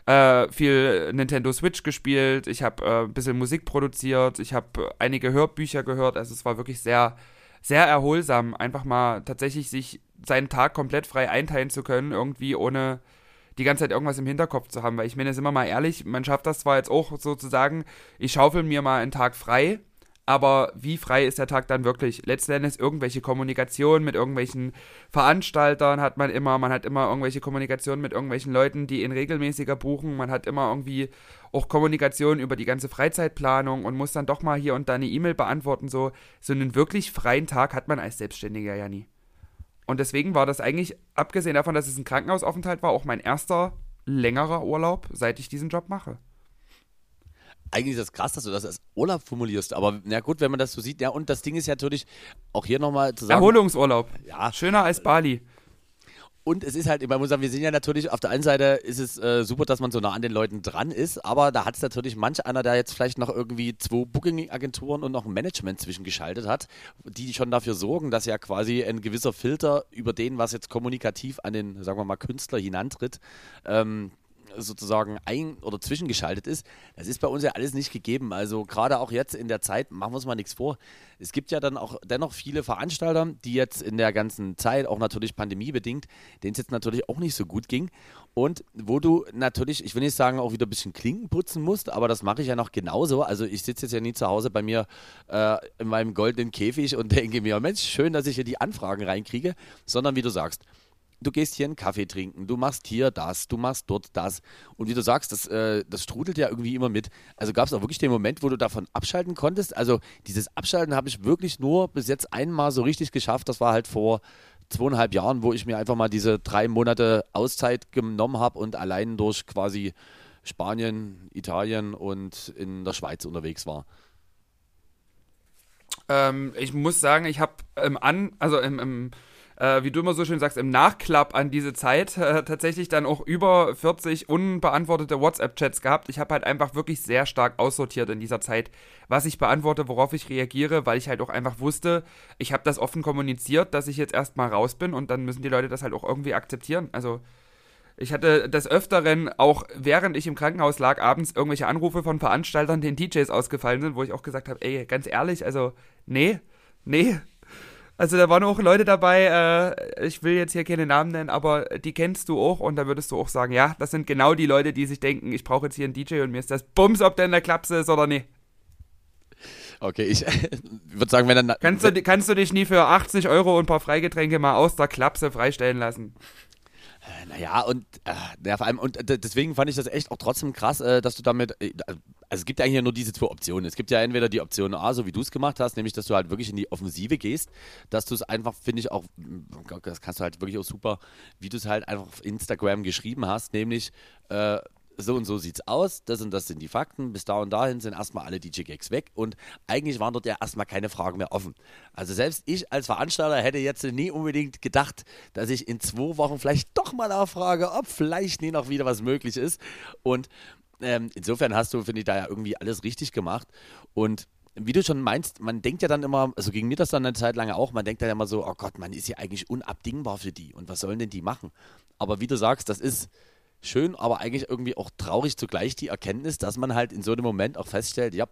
äh, viel Nintendo Switch gespielt, ich habe äh, ein bisschen Musik produziert, ich habe einige Hörbücher gehört. Also es war wirklich sehr, sehr erholsam, einfach mal tatsächlich sich seinen Tag komplett frei einteilen zu können, irgendwie ohne die ganze Zeit irgendwas im Hinterkopf zu haben. Weil ich meine, sind wir mal ehrlich, man schafft das zwar jetzt auch sozusagen, ich schaufel mir mal einen Tag frei, aber wie frei ist der Tag dann wirklich? Letzten Endes irgendwelche Kommunikation mit irgendwelchen Veranstaltern hat man immer, man hat immer irgendwelche Kommunikation mit irgendwelchen Leuten, die in regelmäßiger buchen, man hat immer irgendwie auch Kommunikation über die ganze Freizeitplanung und muss dann doch mal hier und da eine E-Mail beantworten, so. So einen wirklich freien Tag hat man als Selbstständiger ja nie. Und deswegen war das eigentlich, abgesehen davon, dass es ein Krankenhausaufenthalt war, auch mein erster längerer Urlaub, seit ich diesen Job mache eigentlich ist das krass, dass du das als Urlaub formulierst. Aber na gut, wenn man das so sieht. Ja, und das Ding ist ja natürlich auch hier nochmal zu sagen. Erholungsurlaub. Ja. Schöner als Bali. Und es ist halt, man muss sagen, wir sind ja natürlich, auf der einen Seite ist es äh, super, dass man so nah an den Leuten dran ist, aber da hat es natürlich manch einer, der jetzt vielleicht noch irgendwie zwei Booking-Agenturen und noch ein Management zwischengeschaltet hat, die schon dafür sorgen, dass ja quasi ein gewisser Filter über den, was jetzt kommunikativ an den, sagen wir mal, Künstler hinantritt, ähm, sozusagen ein- oder zwischengeschaltet ist. Das ist bei uns ja alles nicht gegeben. Also gerade auch jetzt in der Zeit, machen wir uns mal nichts vor. Es gibt ja dann auch dennoch viele Veranstalter, die jetzt in der ganzen Zeit, auch natürlich pandemiebedingt, denen es jetzt natürlich auch nicht so gut ging. Und wo du natürlich, ich will nicht sagen, auch wieder ein bisschen Klinken putzen musst, aber das mache ich ja noch genauso. Also ich sitze jetzt ja nie zu Hause bei mir äh, in meinem goldenen Käfig und [LAUGHS] denke mir, Mensch, schön, dass ich hier die Anfragen reinkriege, sondern wie du sagst, du gehst hier einen Kaffee trinken, du machst hier das, du machst dort das. Und wie du sagst, das, äh, das strudelt ja irgendwie immer mit. Also gab es auch wirklich den Moment, wo du davon abschalten konntest. Also dieses Abschalten habe ich wirklich nur bis jetzt einmal so richtig geschafft. Das war halt vor zweieinhalb Jahren, wo ich mir einfach mal diese drei Monate Auszeit genommen habe und allein durch quasi Spanien, Italien und in der Schweiz unterwegs war. Ähm, ich muss sagen, ich habe im An, also im, im äh, wie du immer so schön sagst, im Nachklapp an diese Zeit äh, tatsächlich dann auch über 40 unbeantwortete WhatsApp-Chats gehabt. Ich habe halt einfach wirklich sehr stark aussortiert in dieser Zeit, was ich beantworte, worauf ich reagiere, weil ich halt auch einfach wusste, ich habe das offen kommuniziert, dass ich jetzt erstmal raus bin und dann müssen die Leute das halt auch irgendwie akzeptieren. Also ich hatte des Öfteren, auch während ich im Krankenhaus lag, abends irgendwelche Anrufe von Veranstaltern, denen DJs ausgefallen sind, wo ich auch gesagt habe, ey, ganz ehrlich, also, nee, nee, also da waren auch Leute dabei, äh, ich will jetzt hier keine Namen nennen, aber die kennst du auch und da würdest du auch sagen, ja, das sind genau die Leute, die sich denken, ich brauche jetzt hier einen DJ und mir ist das Bums, ob der in der Klapse ist oder nicht. Okay, ich [LAUGHS] würde sagen, wenn dann. Kannst du, kannst du dich nie für 80 Euro und ein paar Freigetränke mal aus der Klapse freistellen lassen? Äh, naja, und äh, ja, vor allem, und äh, deswegen fand ich das echt auch trotzdem krass, äh, dass du damit, äh, also es gibt eigentlich nur diese zwei Optionen. Es gibt ja entweder die Option A, so wie du es gemacht hast, nämlich, dass du halt wirklich in die Offensive gehst, dass du es einfach, finde ich auch, das kannst du halt wirklich auch super, wie du es halt einfach auf Instagram geschrieben hast, nämlich, äh, so und so sieht's aus, das und das sind die Fakten, bis da und dahin sind erstmal alle DJ-Gags weg und eigentlich waren dort ja erstmal keine Fragen mehr offen. Also selbst ich als Veranstalter hätte jetzt nie unbedingt gedacht, dass ich in zwei Wochen vielleicht doch mal nachfrage, ob vielleicht nie noch wieder was möglich ist und ähm, insofern hast du, finde ich, da ja irgendwie alles richtig gemacht und wie du schon meinst, man denkt ja dann immer, also ging mir das dann eine Zeit lang auch, man denkt dann immer so, oh Gott, man ist ja eigentlich unabdingbar für die und was sollen denn die machen? Aber wie du sagst, das ist schön, aber eigentlich irgendwie auch traurig zugleich die Erkenntnis, dass man halt in so einem Moment auch feststellt, ja,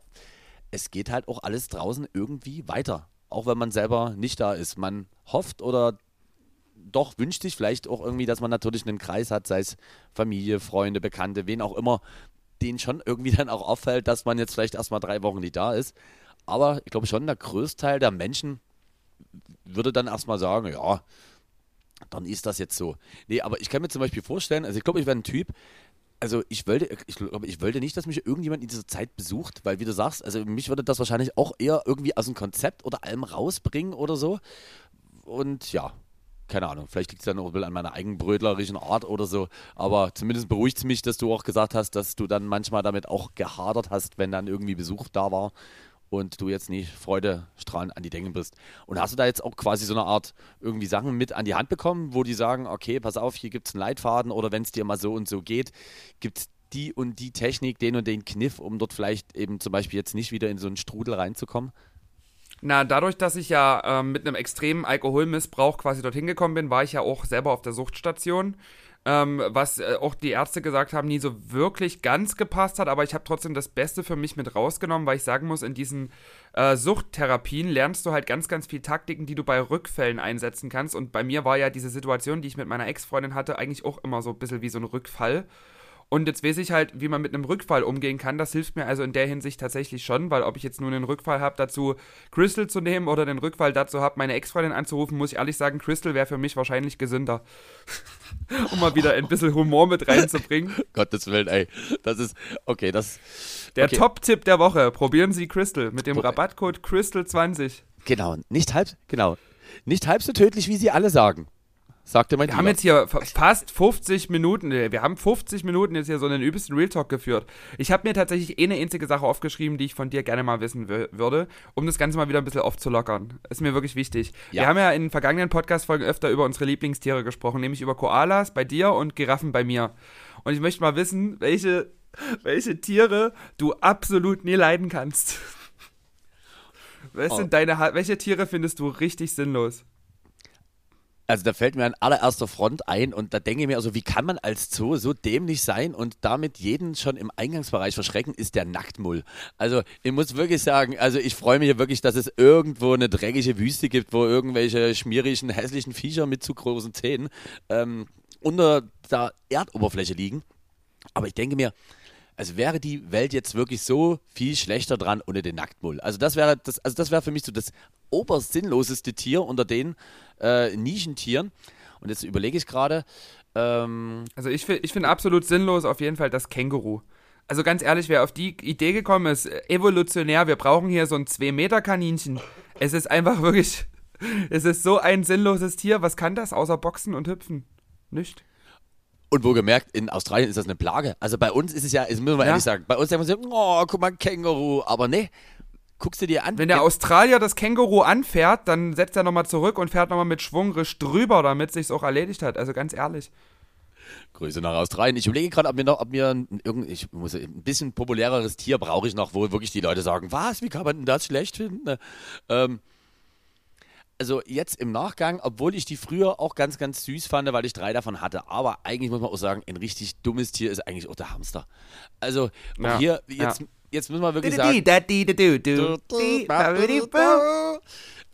es geht halt auch alles draußen irgendwie weiter. Auch wenn man selber nicht da ist. Man hofft oder doch wünscht sich vielleicht auch irgendwie, dass man natürlich einen Kreis hat, sei es Familie, Freunde, Bekannte, wen auch immer, denen schon irgendwie dann auch auffällt, dass man jetzt vielleicht erstmal drei Wochen nicht da ist. Aber ich glaube schon, der Größteil der Menschen würde dann erstmal sagen, ja, dann ist das jetzt so. Nee, aber ich kann mir zum Beispiel vorstellen, also ich glaube, ich wäre ein Typ, also ich wollte, ich glaube, ich wollte nicht, dass mich irgendjemand in dieser Zeit besucht, weil wie du sagst, also mich würde das wahrscheinlich auch eher irgendwie aus dem Konzept oder allem rausbringen oder so. Und ja, keine Ahnung, vielleicht liegt es dann auch an meiner eigenbrötlerischen Art oder so. Aber zumindest beruhigt es mich, dass du auch gesagt hast, dass du dann manchmal damit auch gehadert hast, wenn dann irgendwie Besuch da war und du jetzt nicht freudestrahlend an die Denken bist. Und hast du da jetzt auch quasi so eine Art irgendwie Sachen mit an die Hand bekommen, wo die sagen, okay, pass auf, hier gibt es einen Leitfaden oder wenn es dir mal so und so geht, gibt es die und die Technik, den und den Kniff, um dort vielleicht eben zum Beispiel jetzt nicht wieder in so einen Strudel reinzukommen? Na, dadurch, dass ich ja ähm, mit einem extremen Alkoholmissbrauch quasi dorthin gekommen bin, war ich ja auch selber auf der Suchtstation. Ähm, was äh, auch die Ärzte gesagt haben, nie so wirklich ganz gepasst hat, aber ich habe trotzdem das Beste für mich mit rausgenommen, weil ich sagen muss, in diesen äh, Suchttherapien lernst du halt ganz, ganz viel Taktiken, die du bei Rückfällen einsetzen kannst. Und bei mir war ja diese Situation, die ich mit meiner Ex-Freundin hatte, eigentlich auch immer so ein bisschen wie so ein Rückfall. Und jetzt weiß ich halt, wie man mit einem Rückfall umgehen kann. Das hilft mir also in der Hinsicht tatsächlich schon, weil ob ich jetzt nur einen Rückfall habe, dazu Crystal zu nehmen oder den Rückfall dazu habe, meine Ex-Freundin anzurufen, muss ich ehrlich sagen, Crystal wäre für mich wahrscheinlich gesünder. [LAUGHS] um mal wieder ein bisschen Humor mit reinzubringen. [LAUGHS] Gottes Willen, ey. Das ist, okay, das. Der okay. Top-Tipp der Woche: Probieren Sie Crystal mit dem Rabattcode Crystal20. Genau, nicht halb, genau. Nicht halb so tödlich, wie Sie alle sagen sagte mein Wir haben jetzt hier fast 50 Minuten, wir haben 50 Minuten jetzt hier so einen übelsten Real Talk geführt. Ich habe mir tatsächlich eh eine einzige Sache aufgeschrieben, die ich von dir gerne mal wissen würde, um das Ganze mal wieder ein bisschen aufzulockern. Ist mir wirklich wichtig. Ja. Wir haben ja in vergangenen Podcast-Folgen öfter über unsere Lieblingstiere gesprochen, nämlich über Koalas bei dir und Giraffen bei mir. Und ich möchte mal wissen, welche, welche Tiere du absolut nie leiden kannst. [LAUGHS] Was oh. sind deine, welche Tiere findest du richtig sinnlos? Also da fällt mir an allererster Front ein und da denke ich mir also, wie kann man als Zoo so dämlich sein und damit jeden schon im Eingangsbereich verschrecken, ist der Nacktmull. Also ich muss wirklich sagen, also ich freue mich wirklich, dass es irgendwo eine dreckige Wüste gibt, wo irgendwelche schmierigen, hässlichen Viecher mit zu großen Zähnen ähm, unter der Erdoberfläche liegen. Aber ich denke mir, also wäre die Welt jetzt wirklich so viel schlechter dran ohne den Nacktmull. Also das wäre das, also das wäre für mich so das obersinnloseste Tier unter den äh, Nischentieren. Und jetzt überlege ich gerade. Ähm also ich, ich finde absolut sinnlos auf jeden Fall das Känguru. Also ganz ehrlich, wer auf die Idee gekommen ist, evolutionär, wir brauchen hier so ein 2-Meter-Kaninchen. Es ist einfach wirklich, [LAUGHS] es ist so ein sinnloses Tier. Was kann das außer Boxen und Hüpfen? Nicht. Und wo gemerkt, in Australien ist das eine Plage. Also bei uns ist es ja, das müssen wir ja. ehrlich sagen, bei uns sagen wir so, oh, guck mal, Känguru. Aber nee, guckst du dir an. Wenn der Australier das Känguru anfährt, dann setzt er nochmal zurück und fährt nochmal mit Schwung drüber, damit sich's auch erledigt hat. Also ganz ehrlich. Grüße nach Australien. Ich überlege gerade, ob mir noch, ob mir irgend, ich muss ein bisschen populäreres Tier brauche ich noch, wo wirklich die Leute sagen, was, wie kann man denn das schlecht finden? Ähm, also jetzt im Nachgang, obwohl ich die früher auch ganz, ganz süß fand, weil ich drei davon hatte, aber eigentlich muss man auch sagen, ein richtig dummes Tier ist eigentlich auch der Hamster. Also ja, hier jetzt, ja. Jetzt müssen wir wirklich sagen.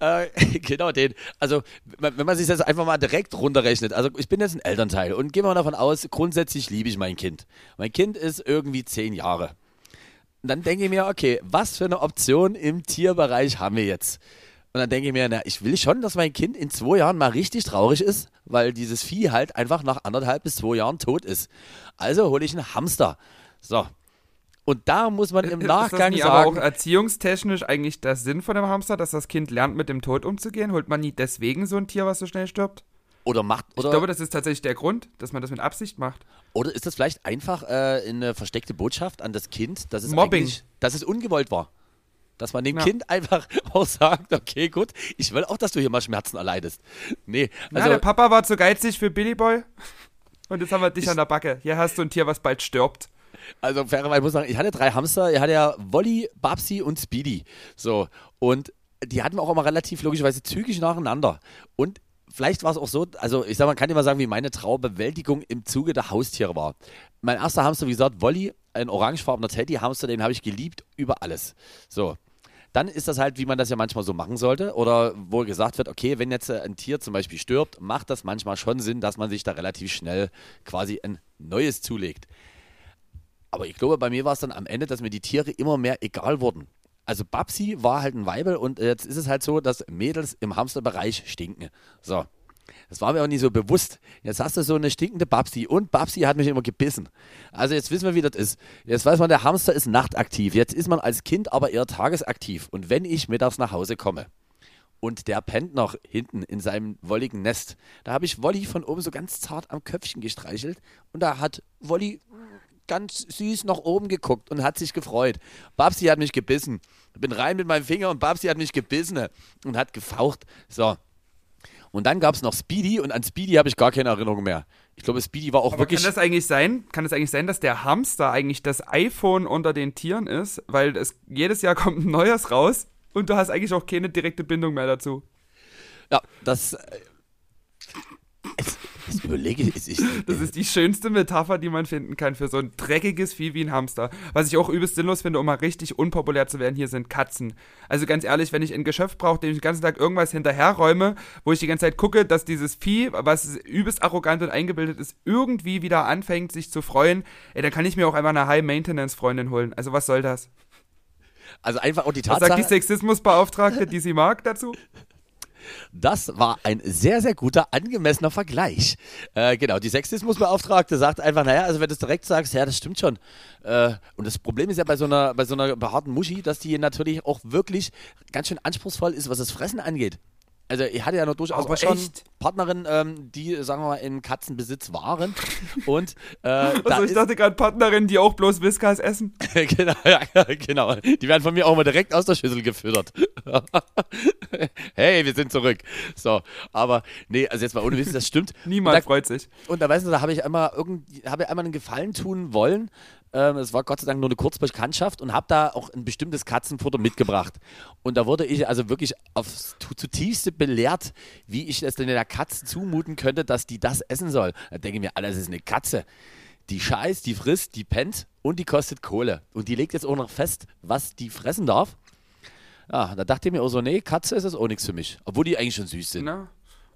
Äh, [LAUGHS] genau den. Also, wenn man sich das einfach mal direkt runterrechnet. Also, ich bin jetzt ein Elternteil und gehen wir davon aus, grundsätzlich liebe ich mein Kind. Mein Kind ist irgendwie zehn Jahre. Und dann denke ich mir, okay, was für eine Option im Tierbereich haben wir jetzt? Und dann denke ich mir, na, ich will schon, dass mein Kind in zwei Jahren mal richtig traurig ist, weil dieses Vieh halt einfach nach anderthalb bis zwei Jahren tot ist. Also hole ich einen Hamster. So. Und da muss man im Nachgang ist das sagen. aber auch erziehungstechnisch eigentlich der Sinn von dem Hamster, dass das Kind lernt, mit dem Tod umzugehen? Holt man nie deswegen so ein Tier, was so schnell stirbt? Oder macht. Oder ich glaube, das ist tatsächlich der Grund, dass man das mit Absicht macht. Oder ist das vielleicht einfach äh, eine versteckte Botschaft an das Kind, dass es, Mobbing. dass es ungewollt war? Dass man dem ja. Kind einfach [LAUGHS] auch sagt, okay, gut, ich will auch, dass du hier mal Schmerzen erleidest. Nee, also. Ja, der Papa war zu geizig für Billy Boy. Und jetzt haben wir dich ich, an der Backe. Hier hast du ein Tier, was bald stirbt. Also, fairerweise muss ich sagen, ich hatte drei Hamster. Ich hatte ja Wolly, Babsi und Speedy. So. Und die hatten wir auch immer relativ logischerweise zügig nacheinander. Und vielleicht war es auch so, also ich sag, man kann immer sagen, wie meine Traubewältigung im Zuge der Haustiere war. Mein erster Hamster, wie gesagt, Wolly, ein orangefarbener Teddy-Hamster, den habe ich geliebt über alles. So dann ist das halt, wie man das ja manchmal so machen sollte. Oder wo gesagt wird, okay, wenn jetzt äh, ein Tier zum Beispiel stirbt, macht das manchmal schon Sinn, dass man sich da relativ schnell quasi ein neues zulegt. Aber ich glaube, bei mir war es dann am Ende, dass mir die Tiere immer mehr egal wurden. Also Babsi war halt ein Weibel und jetzt ist es halt so, dass Mädels im Hamsterbereich stinken. So. Das war mir auch nicht so bewusst. Jetzt hast du so eine stinkende Babsi und Babsi hat mich immer gebissen. Also jetzt wissen wir, wie das ist. Jetzt weiß man, der Hamster ist nachtaktiv. Jetzt ist man als Kind aber eher tagesaktiv. Und wenn ich mittags nach Hause komme und der pennt noch hinten in seinem wolligen Nest. Da habe ich Wolli von oben so ganz zart am Köpfchen gestreichelt und da hat Wolli ganz süß nach oben geguckt und hat sich gefreut. Babsi hat mich gebissen. Ich bin rein mit meinem Finger und Babsi hat mich gebissen und hat gefaucht. So. Und dann gab es noch Speedy und an Speedy habe ich gar keine Erinnerung mehr. Ich glaube, Speedy war auch Aber wirklich. kann das eigentlich sein? Kann das eigentlich sein, dass der Hamster eigentlich das iPhone unter den Tieren ist? Weil es jedes Jahr [LAUGHS] kommt ein neues raus und du hast eigentlich auch keine direkte Bindung mehr dazu. Ja, das. Äh, jetzt überlege ich. Es ist, Das ist die schönste Metapher, die man finden kann für so ein dreckiges Vieh wie ein Hamster. Was ich auch übelst sinnlos finde, um mal richtig unpopulär zu werden, hier sind Katzen. Also ganz ehrlich, wenn ich ein Geschöpf brauche, dem ich den ganzen Tag irgendwas hinterherräume, wo ich die ganze Zeit gucke, dass dieses Vieh, was übelst arrogant und eingebildet ist, irgendwie wieder anfängt, sich zu freuen, ey, dann kann ich mir auch einfach eine High-Maintenance-Freundin holen. Also was soll das? also einfach auch die Was sagt die Tatsache. Sexismusbeauftragte, die sie mag, dazu? Das war ein sehr, sehr guter, angemessener Vergleich. Äh, genau, die Sexismusbeauftragte sagt einfach, naja, also wenn du es direkt sagst, ja, das stimmt schon. Äh, und das Problem ist ja bei so einer, bei so einer behaarten Muschi, dass die natürlich auch wirklich ganz schön anspruchsvoll ist, was das Fressen angeht. Also ich hatte ja noch durchaus Aber auch schon echt? Partnerinnen, ähm, die, sagen wir mal, in Katzenbesitz waren. Und äh, [LAUGHS] Also ich dachte gerade Partnerinnen, die auch bloß Whiskas essen. [LAUGHS] genau, ja, genau. Die werden von mir auch mal direkt aus der Schüssel gefüttert. [LAUGHS] hey, wir sind zurück. So, aber nee, also jetzt mal ohne Wissen, das stimmt. Niemand Da- freut sich. Und da weißt du, da habe ich einmal irgendwie, habe ich einmal einen Gefallen tun wollen. Ähm, es war Gott sei Dank nur eine Kurzbekanntschaft und habe da auch ein bestimmtes Katzenfutter mitgebracht. Und da wurde ich also wirklich aufs zutiefste belehrt, wie ich es denn der Katze zumuten könnte, dass die das essen soll. Da denke ich mir, alles ist eine Katze. Die scheißt, die frisst, die pennt und die kostet Kohle. Und die legt jetzt auch noch fest, was die fressen darf. Ja, da dachte ich mir auch so, nee, Katze ist das auch nichts für mich. Obwohl die eigentlich schon süß sind. Na,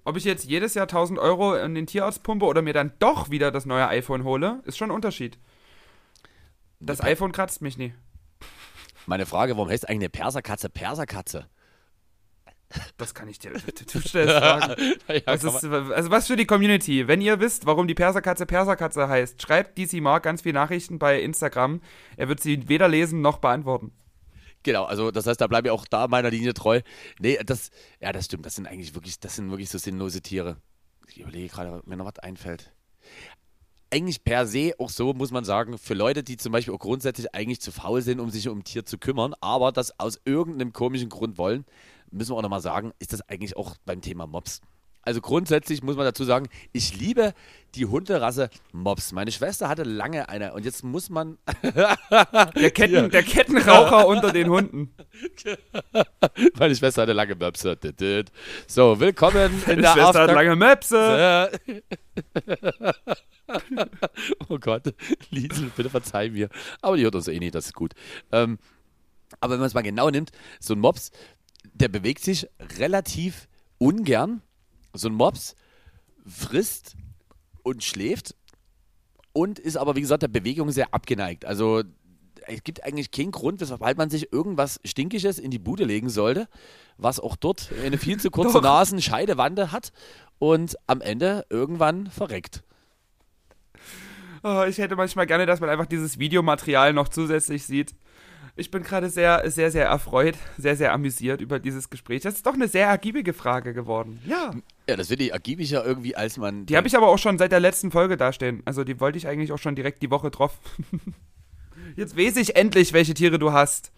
ob ich jetzt jedes Jahr 1000 Euro in den Tierarzt pumpe oder mir dann doch wieder das neue iPhone hole, ist schon ein Unterschied. Das iPhone kratzt mich nie. Meine Frage, warum heißt eigentlich eine Perserkatze Perserkatze? Das kann ich dir. Du stellst Fragen. Ja, ist, also was für die Community. Wenn ihr wisst, warum die Perserkatze Perserkatze heißt, schreibt DC Mark ganz viele Nachrichten bei Instagram. Er wird sie weder lesen noch beantworten. Genau, also das heißt, da bleibe ich auch da meiner Linie treu. Nee, das, ja, das stimmt. Das sind eigentlich wirklich, das sind wirklich so sinnlose Tiere. Ich überlege gerade, ob mir noch was einfällt. Eigentlich per se auch so, muss man sagen, für Leute, die zum Beispiel auch grundsätzlich eigentlich zu faul sind, um sich um ein Tier zu kümmern, aber das aus irgendeinem komischen Grund wollen, müssen wir auch nochmal sagen, ist das eigentlich auch beim Thema Mops. Also grundsätzlich muss man dazu sagen, ich liebe die Hunderasse Mops. Meine Schwester hatte lange eine und jetzt muss man [LAUGHS] Der, Ketten, der Kettenraucher [LAUGHS] unter den Hunden. [LAUGHS] Meine Schwester hatte lange Möpse. So, willkommen in Die der Schwester hat After lange Möpse. Oh Gott, Liesel, bitte verzeih mir. Aber die hört uns eh nicht, das ist gut. Ähm, aber wenn man es mal genau nimmt, so ein Mops, der bewegt sich relativ ungern. So ein Mops frisst und schläft und ist aber, wie gesagt, der Bewegung sehr abgeneigt. Also es gibt eigentlich keinen Grund, weshalb man sich irgendwas Stinkiges in die Bude legen sollte, was auch dort eine viel zu kurze. [LAUGHS] Nasenscheidewande hat und am Ende irgendwann verreckt. Oh, ich hätte manchmal gerne, dass man einfach dieses Videomaterial noch zusätzlich sieht. Ich bin gerade sehr, sehr, sehr erfreut, sehr, sehr amüsiert über dieses Gespräch. Das ist doch eine sehr ergiebige Frage geworden. Ja. Ja, das wird die ergiebischer irgendwie, als man. Die habe ich aber auch schon seit der letzten Folge dastehen. Also die wollte ich eigentlich auch schon direkt die Woche drauf. [LAUGHS] Jetzt weiß ich endlich, welche Tiere du hast.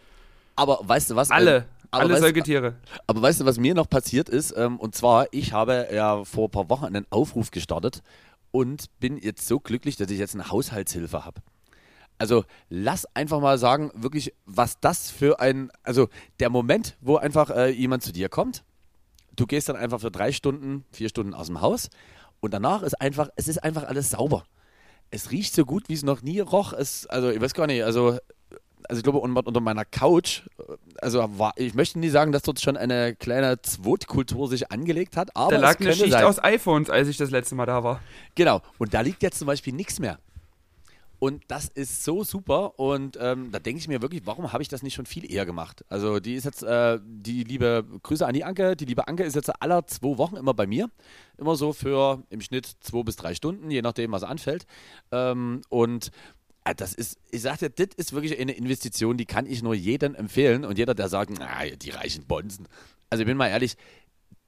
Aber weißt du was? Alle. Ähm, aber alle weißt, Säugetiere. Aber weißt du, was mir noch passiert ist? Ähm, und zwar, ich habe ja vor ein paar Wochen einen Aufruf gestartet und bin jetzt so glücklich, dass ich jetzt eine Haushaltshilfe habe. Also lass einfach mal sagen, wirklich, was das für ein, also der Moment, wo einfach äh, jemand zu dir kommt, du gehst dann einfach für drei Stunden, vier Stunden aus dem Haus und danach ist einfach, es ist einfach alles sauber. Es riecht so gut, wie es noch nie roch. Es, also ich weiß gar nicht, also, also ich glaube unter, meiner Couch, äh, also war, ich möchte nie sagen, dass dort schon eine kleine Zwotkultur sich angelegt hat, aber Da lag es eine Schicht sein. aus iPhones, als ich das letzte Mal da war. Genau. Und da liegt jetzt zum Beispiel nichts mehr. Und das ist so super. Und ähm, da denke ich mir wirklich, warum habe ich das nicht schon viel eher gemacht? Also die ist jetzt, äh, die liebe Grüße an die Anke. Die liebe Anke ist jetzt aller zwei Wochen immer bei mir. Immer so für im Schnitt zwei bis drei Stunden, je nachdem, was anfällt. Ähm, und äh, das ist, ich sag dir, das ist wirklich eine Investition, die kann ich nur jedem empfehlen. Und jeder, der sagt, na, die reichen Bonzen. Also ich bin mal ehrlich,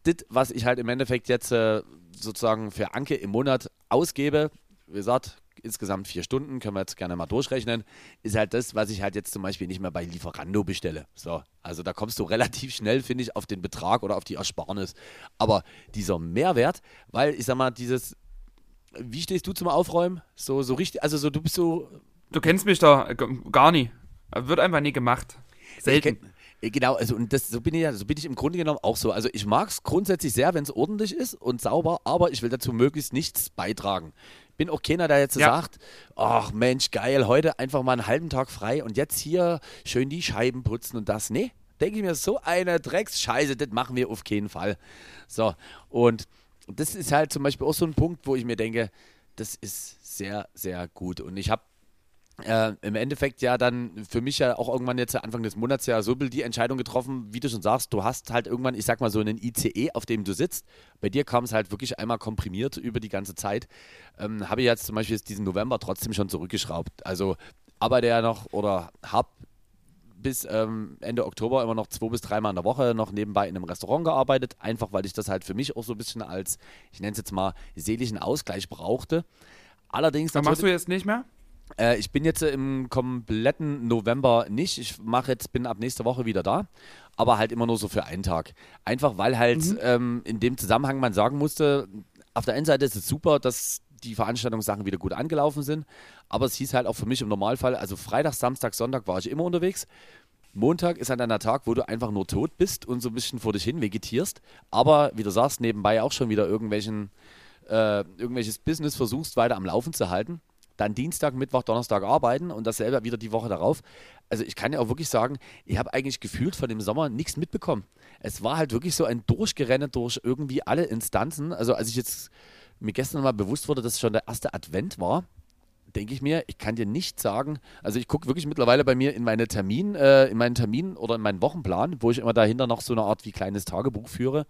das, was ich halt im Endeffekt jetzt äh, sozusagen für Anke im Monat ausgebe, wie gesagt, insgesamt vier Stunden, können wir jetzt gerne mal durchrechnen, ist halt das, was ich halt jetzt zum Beispiel nicht mehr bei Lieferando bestelle. So, also da kommst du relativ schnell, finde ich, auf den Betrag oder auf die Ersparnis. Aber dieser Mehrwert, weil ich sag mal, dieses, wie stehst du zum Aufräumen? So, so richtig, also so, du bist so. Du kennst mich da äh, gar nie. Wird einfach nie gemacht. Selten. Äh, genau, also und das, so bin ich ja, so bin ich im Grunde genommen auch so. Also ich mag es grundsätzlich sehr, wenn es ordentlich ist und sauber, aber ich will dazu möglichst nichts beitragen. Bin auch keiner, der jetzt Ja. sagt, ach Mensch, geil, heute einfach mal einen halben Tag frei und jetzt hier schön die Scheiben putzen und das. Nee, denke ich mir, so eine Drecksscheiße, das machen wir auf keinen Fall. So, und das ist halt zum Beispiel auch so ein Punkt, wo ich mir denke, das ist sehr, sehr gut. Und ich habe äh, im Endeffekt ja dann für mich ja auch irgendwann jetzt Anfang des Monats ja so die Entscheidung getroffen, wie du schon sagst, du hast halt irgendwann, ich sag mal so einen ICE, auf dem du sitzt. Bei dir kam es halt wirklich einmal komprimiert über die ganze Zeit. Ähm, habe ich jetzt zum Beispiel jetzt diesen November trotzdem schon zurückgeschraubt. Also arbeite ja noch oder hab bis ähm, Ende Oktober immer noch zwei bis dreimal in der Woche noch nebenbei in einem Restaurant gearbeitet, einfach weil ich das halt für mich auch so ein bisschen als, ich nenne es jetzt mal, seelischen Ausgleich brauchte. Allerdings Da machst du jetzt nicht mehr? Äh, ich bin jetzt im kompletten November nicht. Ich mache jetzt, bin ab nächster Woche wieder da, aber halt immer nur so für einen Tag. Einfach weil halt ähm, in dem Zusammenhang man sagen musste, auf der einen Seite ist es super, dass die Veranstaltungssachen wieder gut angelaufen sind, aber es hieß halt auch für mich im Normalfall, also Freitag, Samstag, Sonntag war ich immer unterwegs. Montag ist halt der Tag, wo du einfach nur tot bist und so ein bisschen vor dich hin vegetierst, aber wie du sagst, nebenbei auch schon wieder irgendwelchen, äh, irgendwelches Business versuchst weiter am Laufen zu halten. Dann Dienstag, Mittwoch, Donnerstag arbeiten und dasselbe wieder die Woche darauf. Also ich kann ja auch wirklich sagen, ich habe eigentlich gefühlt von dem Sommer nichts mitbekommen. Es war halt wirklich so ein Durchgerenne durch irgendwie alle Instanzen. Also als ich jetzt mir gestern mal bewusst wurde, dass es schon der erste Advent war, denke ich mir, ich kann dir nicht sagen, also ich gucke wirklich mittlerweile bei mir in meine Termin, äh, in meinen Termin oder in meinen Wochenplan, wo ich immer dahinter noch so eine Art wie kleines Tagebuch führe,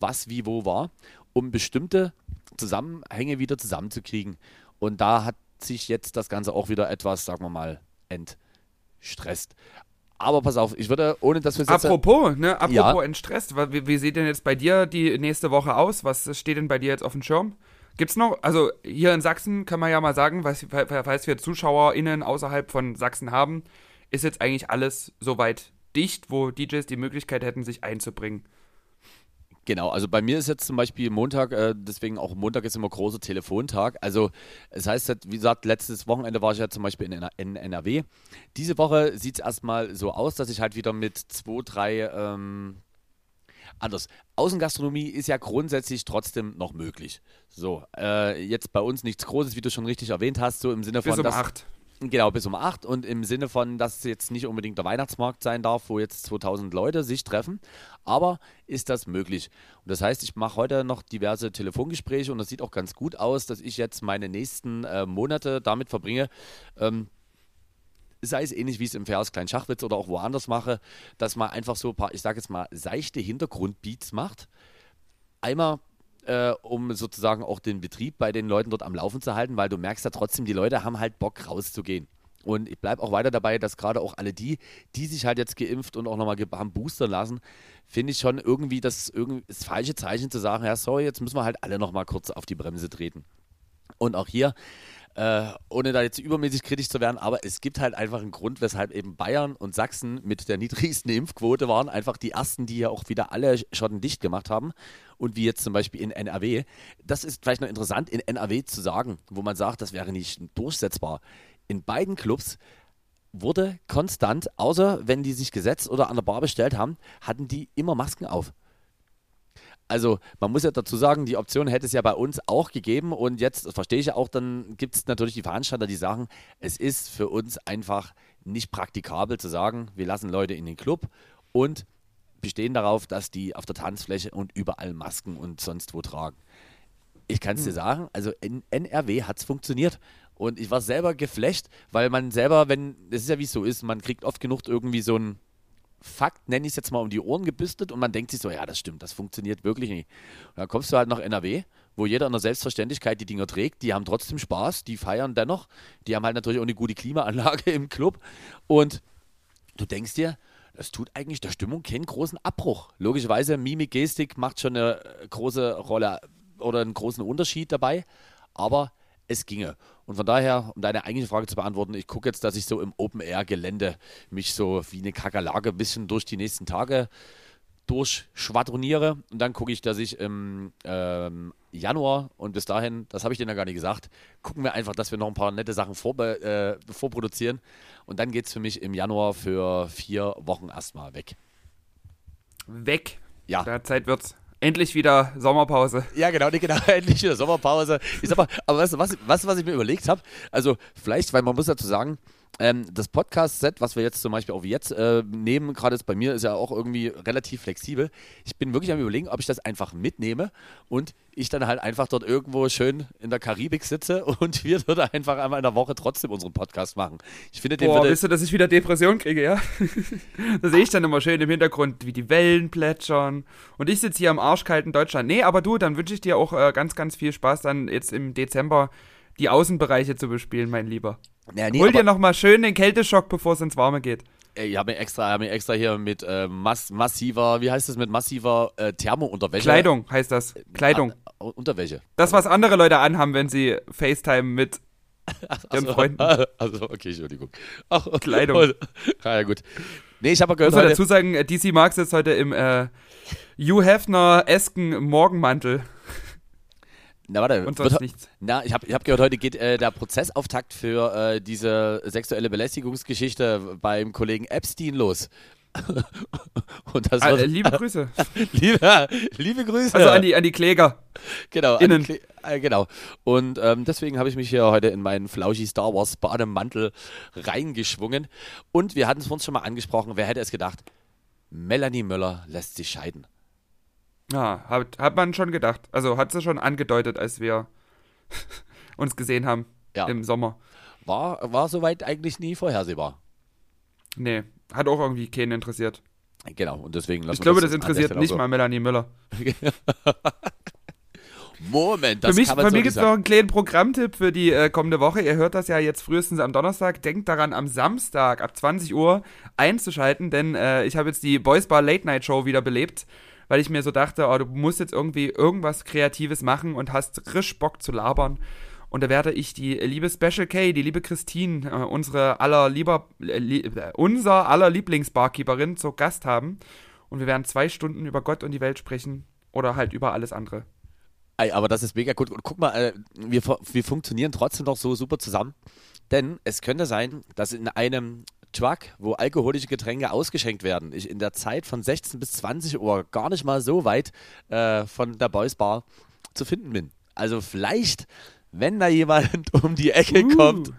was wie wo war, um bestimmte Zusammenhänge wieder zusammenzukriegen. Und da hat sich jetzt das Ganze auch wieder etwas, sagen wir mal, entstresst. Aber pass auf, ich würde, ohne dass wir es jetzt... Apropos, ne? Apropos Ja. entstresst. Wie, wie sieht denn jetzt bei dir die nächste Woche aus? Was steht denn bei dir jetzt auf dem Schirm? Gibt's noch, also hier in Sachsen kann man ja mal sagen, was, falls wir ZuschauerInnen außerhalb von Sachsen haben, ist jetzt eigentlich alles soweit dicht, wo DJs die Möglichkeit hätten, sich einzubringen. Genau, also bei mir ist jetzt zum Beispiel Montag, äh, deswegen auch Montag ist immer großer Telefontag. Also es heißt, halt, wie gesagt, letztes Wochenende war ich ja zum Beispiel in, in NRW. Diese Woche sieht es erstmal so aus, dass ich halt wieder mit zwei, drei, ähm, anders. Außengastronomie ist ja grundsätzlich trotzdem noch möglich. So, äh, jetzt bei uns nichts Großes, wie du schon richtig erwähnt hast, so im Sinne von, Bis um dass, acht. Genau, bis um 8 und im Sinne von, dass es jetzt nicht unbedingt der Weihnachtsmarkt sein darf, wo jetzt 2000 Leute sich treffen, aber ist das möglich. Und das heißt, ich mache heute noch diverse Telefongespräche und das sieht auch ganz gut aus, dass ich jetzt meine nächsten äh, Monate damit verbringe, ähm, sei es ähnlich wie es im Vers Klein Schachwitz oder auch woanders mache, dass man einfach so ein paar, ich sage jetzt mal, seichte Hintergrundbeats macht. Einmal äh, um sozusagen auch den Betrieb bei den Leuten dort am Laufen zu halten, weil du merkst ja trotzdem, die Leute haben halt Bock rauszugehen. Und ich bleibe auch weiter dabei, dass gerade auch alle die, die sich halt jetzt geimpft und auch nochmal haben boostern lassen, finde ich schon irgendwie das, irgendwie das falsche Zeichen zu sagen, ja sorry, jetzt müssen wir halt alle nochmal kurz auf die Bremse treten. Und auch hier, äh, ohne da jetzt übermäßig kritisch zu werden, aber es gibt halt einfach einen Grund, weshalb eben Bayern und Sachsen mit der niedrigsten Impfquote waren, einfach die ersten, die ja auch wieder alle Schotten dicht gemacht haben. Und wie jetzt zum Beispiel in NRW. Das ist vielleicht noch interessant, in NRW zu sagen, wo man sagt, das wäre nicht durchsetzbar. In beiden Clubs wurde konstant, außer wenn die sich gesetzt oder an der Bar bestellt haben, hatten die immer Masken auf. Also man muss ja dazu sagen, die Option hätte es ja bei uns auch gegeben und jetzt das verstehe ich ja auch, dann gibt es natürlich die Veranstalter, die sagen, es ist für uns einfach nicht praktikabel zu sagen, wir lassen Leute in den Club und bestehen darauf, dass die auf der Tanzfläche und überall Masken und sonst wo tragen. Ich kann es dir sagen, also in NRW hat es funktioniert. Und ich war selber geflecht, weil man selber, wenn, das ist ja wie es so ist, man kriegt oft genug irgendwie so ein Fakt, nenne ich es jetzt mal, um die Ohren gebüstet und man denkt sich so, ja, das stimmt, das funktioniert wirklich nicht. Und dann kommst du halt nach NRW, wo jeder in der Selbstverständlichkeit die Dinger trägt, die haben trotzdem Spaß, die feiern dennoch, die haben halt natürlich auch eine gute Klimaanlage [LAUGHS] im Club und du denkst dir, das tut eigentlich der Stimmung keinen großen Abbruch. Logischerweise, Mimik, Gestik macht schon eine große Rolle oder einen großen Unterschied dabei, aber es ginge. Und von daher, um deine eigentliche Frage zu beantworten, ich gucke jetzt, dass ich so im Open-Air-Gelände mich so wie eine Kakerlake ein bisschen durch die nächsten Tage durchschwadroniere. Und dann gucke ich, dass ich im ähm, Januar und bis dahin, das habe ich dir ja gar nicht gesagt, gucken wir einfach, dass wir noch ein paar nette Sachen vorbe äh, vorproduzieren. Und dann geht es für mich im Januar für vier Wochen erstmal weg. Weg. Ja. Der Zeit wird's. Endlich wieder Sommerpause. Ja, genau, genau, [LAUGHS] endlich wieder Sommerpause. Ich sag mal, aber weißt du, was, was, was ich mir überlegt habe? Also, vielleicht, weil man muss dazu sagen, ähm, das Podcast-Set, was wir jetzt zum Beispiel auch jetzt äh, nehmen, gerade jetzt bei mir, ist ja auch irgendwie relativ flexibel. Ich bin wirklich am überlegen, ob ich das einfach mitnehme und ich dann halt einfach dort irgendwo schön in der Karibik sitze [LAUGHS] und wir dort einfach einmal in der Woche trotzdem unseren Podcast machen. Ich finde, den Boah, willst du, dass ich wieder Depression kriege, ja? [LAUGHS] da sehe ich dann immer schön im Hintergrund, wie die Wellen plätschern. Und ich sitze hier im arschkalten Deutschland. Nee, aber du, dann wünsche ich dir auch äh, ganz, ganz viel Spaß, dann jetzt im Dezember die Außenbereiche zu bespielen, mein Lieber. ja, nee, Hol dir nochmal schön den Kälteschock, bevor es ins Warme geht. Ich habe mir extra, hab mir extra hier mit äh, mass massiver, wie heißt das, mit massiver äh, Thermounterwäsche. Kleidung heißt das. Kleidung. Ah, Unterwäsche. Das, was andere Leute anhaben, wenn sie FaceTime mit [LAUGHS] ihren Freunden. [LAUGHS] Also, okay, Entschuldigung. Ach, Kleidung. [LAUGHS] Ah, ja, gut. Nee, ich habe gehört, Muss man heute, dazu sagen, äh, DC Marx ist heute im äh, Hugh Hefner-esken Morgenmantel na, warte, und sonst wird, nichts. na, ich habe ich hab gehört, heute geht äh, der Prozessauftakt für äh, diese sexuelle Belästigungsgeschichte beim Kollegen Epstein los. [LAUGHS] Und das Ah, wird, äh, liebe Grüße. [LAUGHS] liebe, liebe Grüße. Also an die, an die Kläger. Genau, Innen. Kle- äh, genau. Und ähm, deswegen habe ich mich hier heute in meinen Flauschi Star Wars Bademantel reingeschwungen. Und wir hatten es vorhin schon mal angesprochen, wer hätte es gedacht? Melanie Möller lässt sich scheiden. Ja, hat, hat man schon gedacht. Also hat sie schon angedeutet, als wir [LAUGHS] uns gesehen haben Ja. im Sommer. War, war soweit eigentlich nie vorhersehbar. Nee, hat auch irgendwie keinen interessiert. Genau, und deswegen lassen Ich glaube, das der interessiert nicht so. mal Melanie Müller. [LAUGHS] Moment, das für mich, kann man für so mich gibt es noch einen kleinen Programmtipp für die äh, kommende Woche. Ihr hört das ja jetzt frühestens am Donnerstag. Denkt daran, am Samstag ab 20 Uhr einzuschalten, denn äh, ich habe jetzt die Boys Bar Late Night Show wieder belebt, weil ich mir so dachte, oh, du musst jetzt irgendwie irgendwas Kreatives machen und hast risch Bock zu labern. Und da werde ich die liebe Special K, die liebe Christine, äh, unsere aller lieber, äh, lie, äh, unser aller Lieblingsbarkeeperin zu Gast haben. Und wir werden zwei Stunden über Gott und die Welt sprechen oder halt über alles andere. Ey, aber das ist mega gut. Und guck mal, äh, wir, wir funktionieren trotzdem noch so super zusammen. Denn es könnte sein, dass in einem Truck, wo alkoholische Getränke ausgeschenkt werden, ich in der Zeit von 16 bis 20 Uhr gar nicht mal so weit äh, von der Boys Bar zu finden bin. Also vielleicht, wenn da jemand [LAUGHS] um die Ecke Uh. kommt,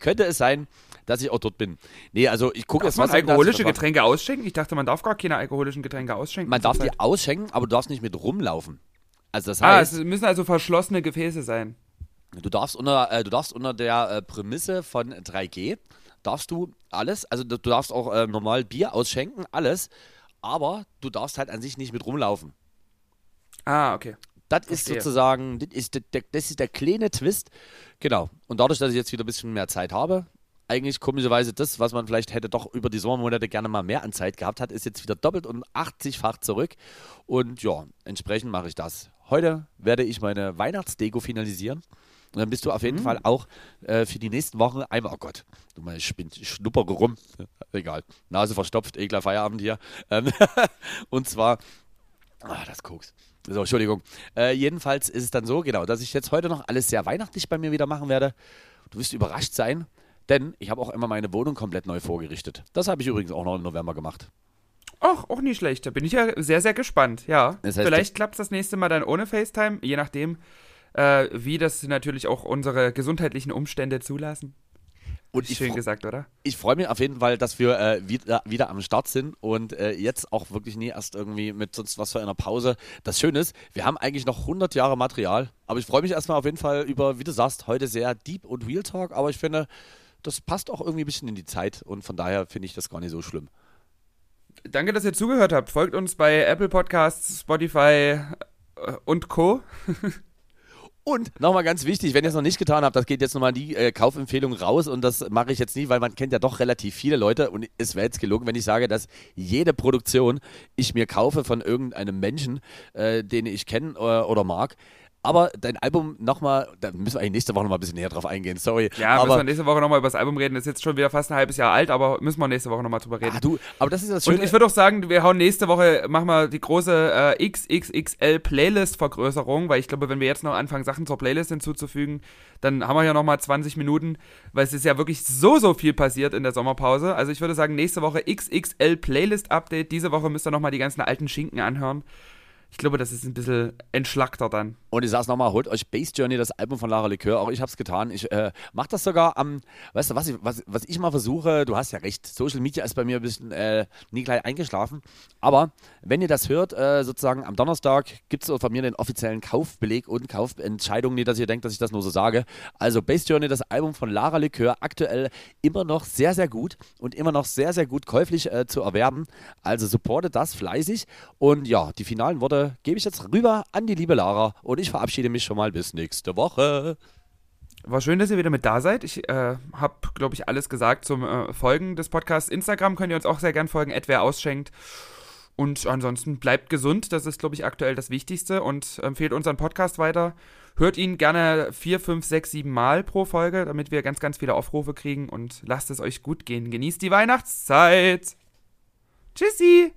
könnte es sein, dass ich auch dort bin. Nee, also ich gucke jetzt was alkoholische Getränke ausschenken? Ich dachte, man darf gar keine alkoholischen Getränke ausschenken. Man darf die zurzeit. ausschenken, aber du darfst nicht mit rumlaufen. Also das Ah, heißt, es müssen also verschlossene Gefäße sein. Du darfst unter, äh, du darfst unter der äh, Prämisse von 3G, darfst du alles, also du, darfst auch äh, normal Bier ausschenken, alles, aber du darfst halt an sich nicht mit rumlaufen. Ah, okay. Das ist sozusagen, das ist der, der, das ist der kleine Twist. Genau. Und dadurch, dass ich jetzt wieder ein bisschen mehr Zeit habe, eigentlich komischerweise das, was man vielleicht hätte doch über die Sommermonate gerne mal mehr an Zeit gehabt hat, ist jetzt wieder doppelt und 80-fach zurück. Und ja, entsprechend mache ich das. Heute werde ich meine Weihnachtsdeko finalisieren. Und dann bist du auf jeden Fall auch äh, für die nächsten Wochen einmal, oh Gott, du mal, ich, bin, ich schnuppere rum. Egal. Nase verstopft, ekler Feierabend hier. Ähm, [LAUGHS] und zwar, ah, das Koks. So, Entschuldigung. Äh, jedenfalls ist es dann so, genau, dass ich jetzt heute noch alles sehr weihnachtlich bei mir wieder machen werde. Du wirst überrascht sein, denn ich habe auch immer meine Wohnung komplett neu vorgerichtet. Das habe ich übrigens auch noch im November gemacht. Ach, auch nicht schlecht. Da bin ich ja sehr, sehr gespannt. Ja. Das heißt, Vielleicht klappt es das nächste Mal dann ohne FaceTime, je nachdem, äh, wie das natürlich auch unsere gesundheitlichen Umstände zulassen. Und ich, Schön gesagt, oder? ich freue mich auf jeden Fall, dass wir äh, wieder, wieder am Start sind und äh, jetzt auch wirklich nie erst irgendwie mit sonst was für einer Pause. Das Schöne ist, wir haben eigentlich noch 100 Jahre Material, aber ich freue mich erstmal auf jeden Fall über, wie du sagst, heute sehr Deep und Real Talk, aber ich finde, das passt auch irgendwie ein bisschen in die Zeit und von daher finde ich das gar nicht so schlimm. Danke, dass ihr zugehört habt. Folgt uns bei Apple Podcasts, Spotify äh, und Co. [LAUGHS] Und nochmal ganz wichtig, wenn ihr es noch nicht getan habt, das geht jetzt nochmal die äh, Kaufempfehlung raus und das mache ich jetzt nie, weil man kennt ja doch relativ viele Leute und es wäre jetzt gelogen, wenn ich sage, dass jede Produktion ich mir kaufe von irgendeinem Menschen, äh, den ich kenne äh, oder mag. Aber dein Album nochmal, da müssen wir eigentlich nächste Woche nochmal ein bisschen näher drauf eingehen, sorry. Ja, aber, müssen wir nächste Woche nochmal über das Album reden. Ist jetzt schon wieder fast ein halbes Jahr alt, aber müssen wir nächste Woche nochmal drüber reden. ah, du, aber das ist das Schöne. Und ich würde auch sagen, wir hauen nächste Woche, machen wir die große äh, XXXL Playlist-Vergrößerung, weil ich glaube, wenn wir jetzt noch anfangen, Sachen zur Playlist hinzuzufügen, dann haben wir ja nochmal 20 Minuten, weil es ist ja wirklich so, so viel passiert in der Sommerpause. Also ich würde sagen, nächste Woche XXL Playlist-Update. Diese Woche müsst ihr nochmal die ganzen alten Schinken anhören. Ich glaube, das ist ein bisschen entschlackter dann. Und ich sag's nochmal, holt euch Bass Journey, das Album von Lara Likör. Auch ich hab's getan. Ich äh, mach das sogar am, weißt du, was ich, was, was ich mal versuche, du hast ja recht, Social Media ist bei mir ein bisschen äh, nie gleich eingeschlafen. Aber wenn ihr das hört, äh, sozusagen am Donnerstag gibt's von mir den offiziellen Kaufbeleg und Kaufentscheidung. Nicht, dass ihr denkt, dass ich das nur so sage. Also Bass Journey, das Album von Lara Likör, aktuell immer noch sehr, sehr gut und immer noch sehr, sehr gut käuflich äh, zu erwerben. Also supportet das fleißig. Und ja, die finalen Worte gebe ich jetzt rüber an die liebe Lara und ich verabschiede mich schon mal bis nächste Woche. War schön, dass ihr wieder mit da seid. Ich äh, habe, glaube ich, alles gesagt zum äh, Folgen des Podcasts. Instagram könnt ihr uns auch sehr gern folgen, wer ausschenkt. Und ansonsten bleibt gesund, das ist, glaube ich, aktuell das Wichtigste und empfehlt unseren Podcast weiter. Hört ihn gerne vier, fünf, sechs, sieben Mal pro Folge, damit wir ganz, ganz viele Aufrufe kriegen und lasst es euch gut gehen. Genießt die Weihnachtszeit. Tschüssi!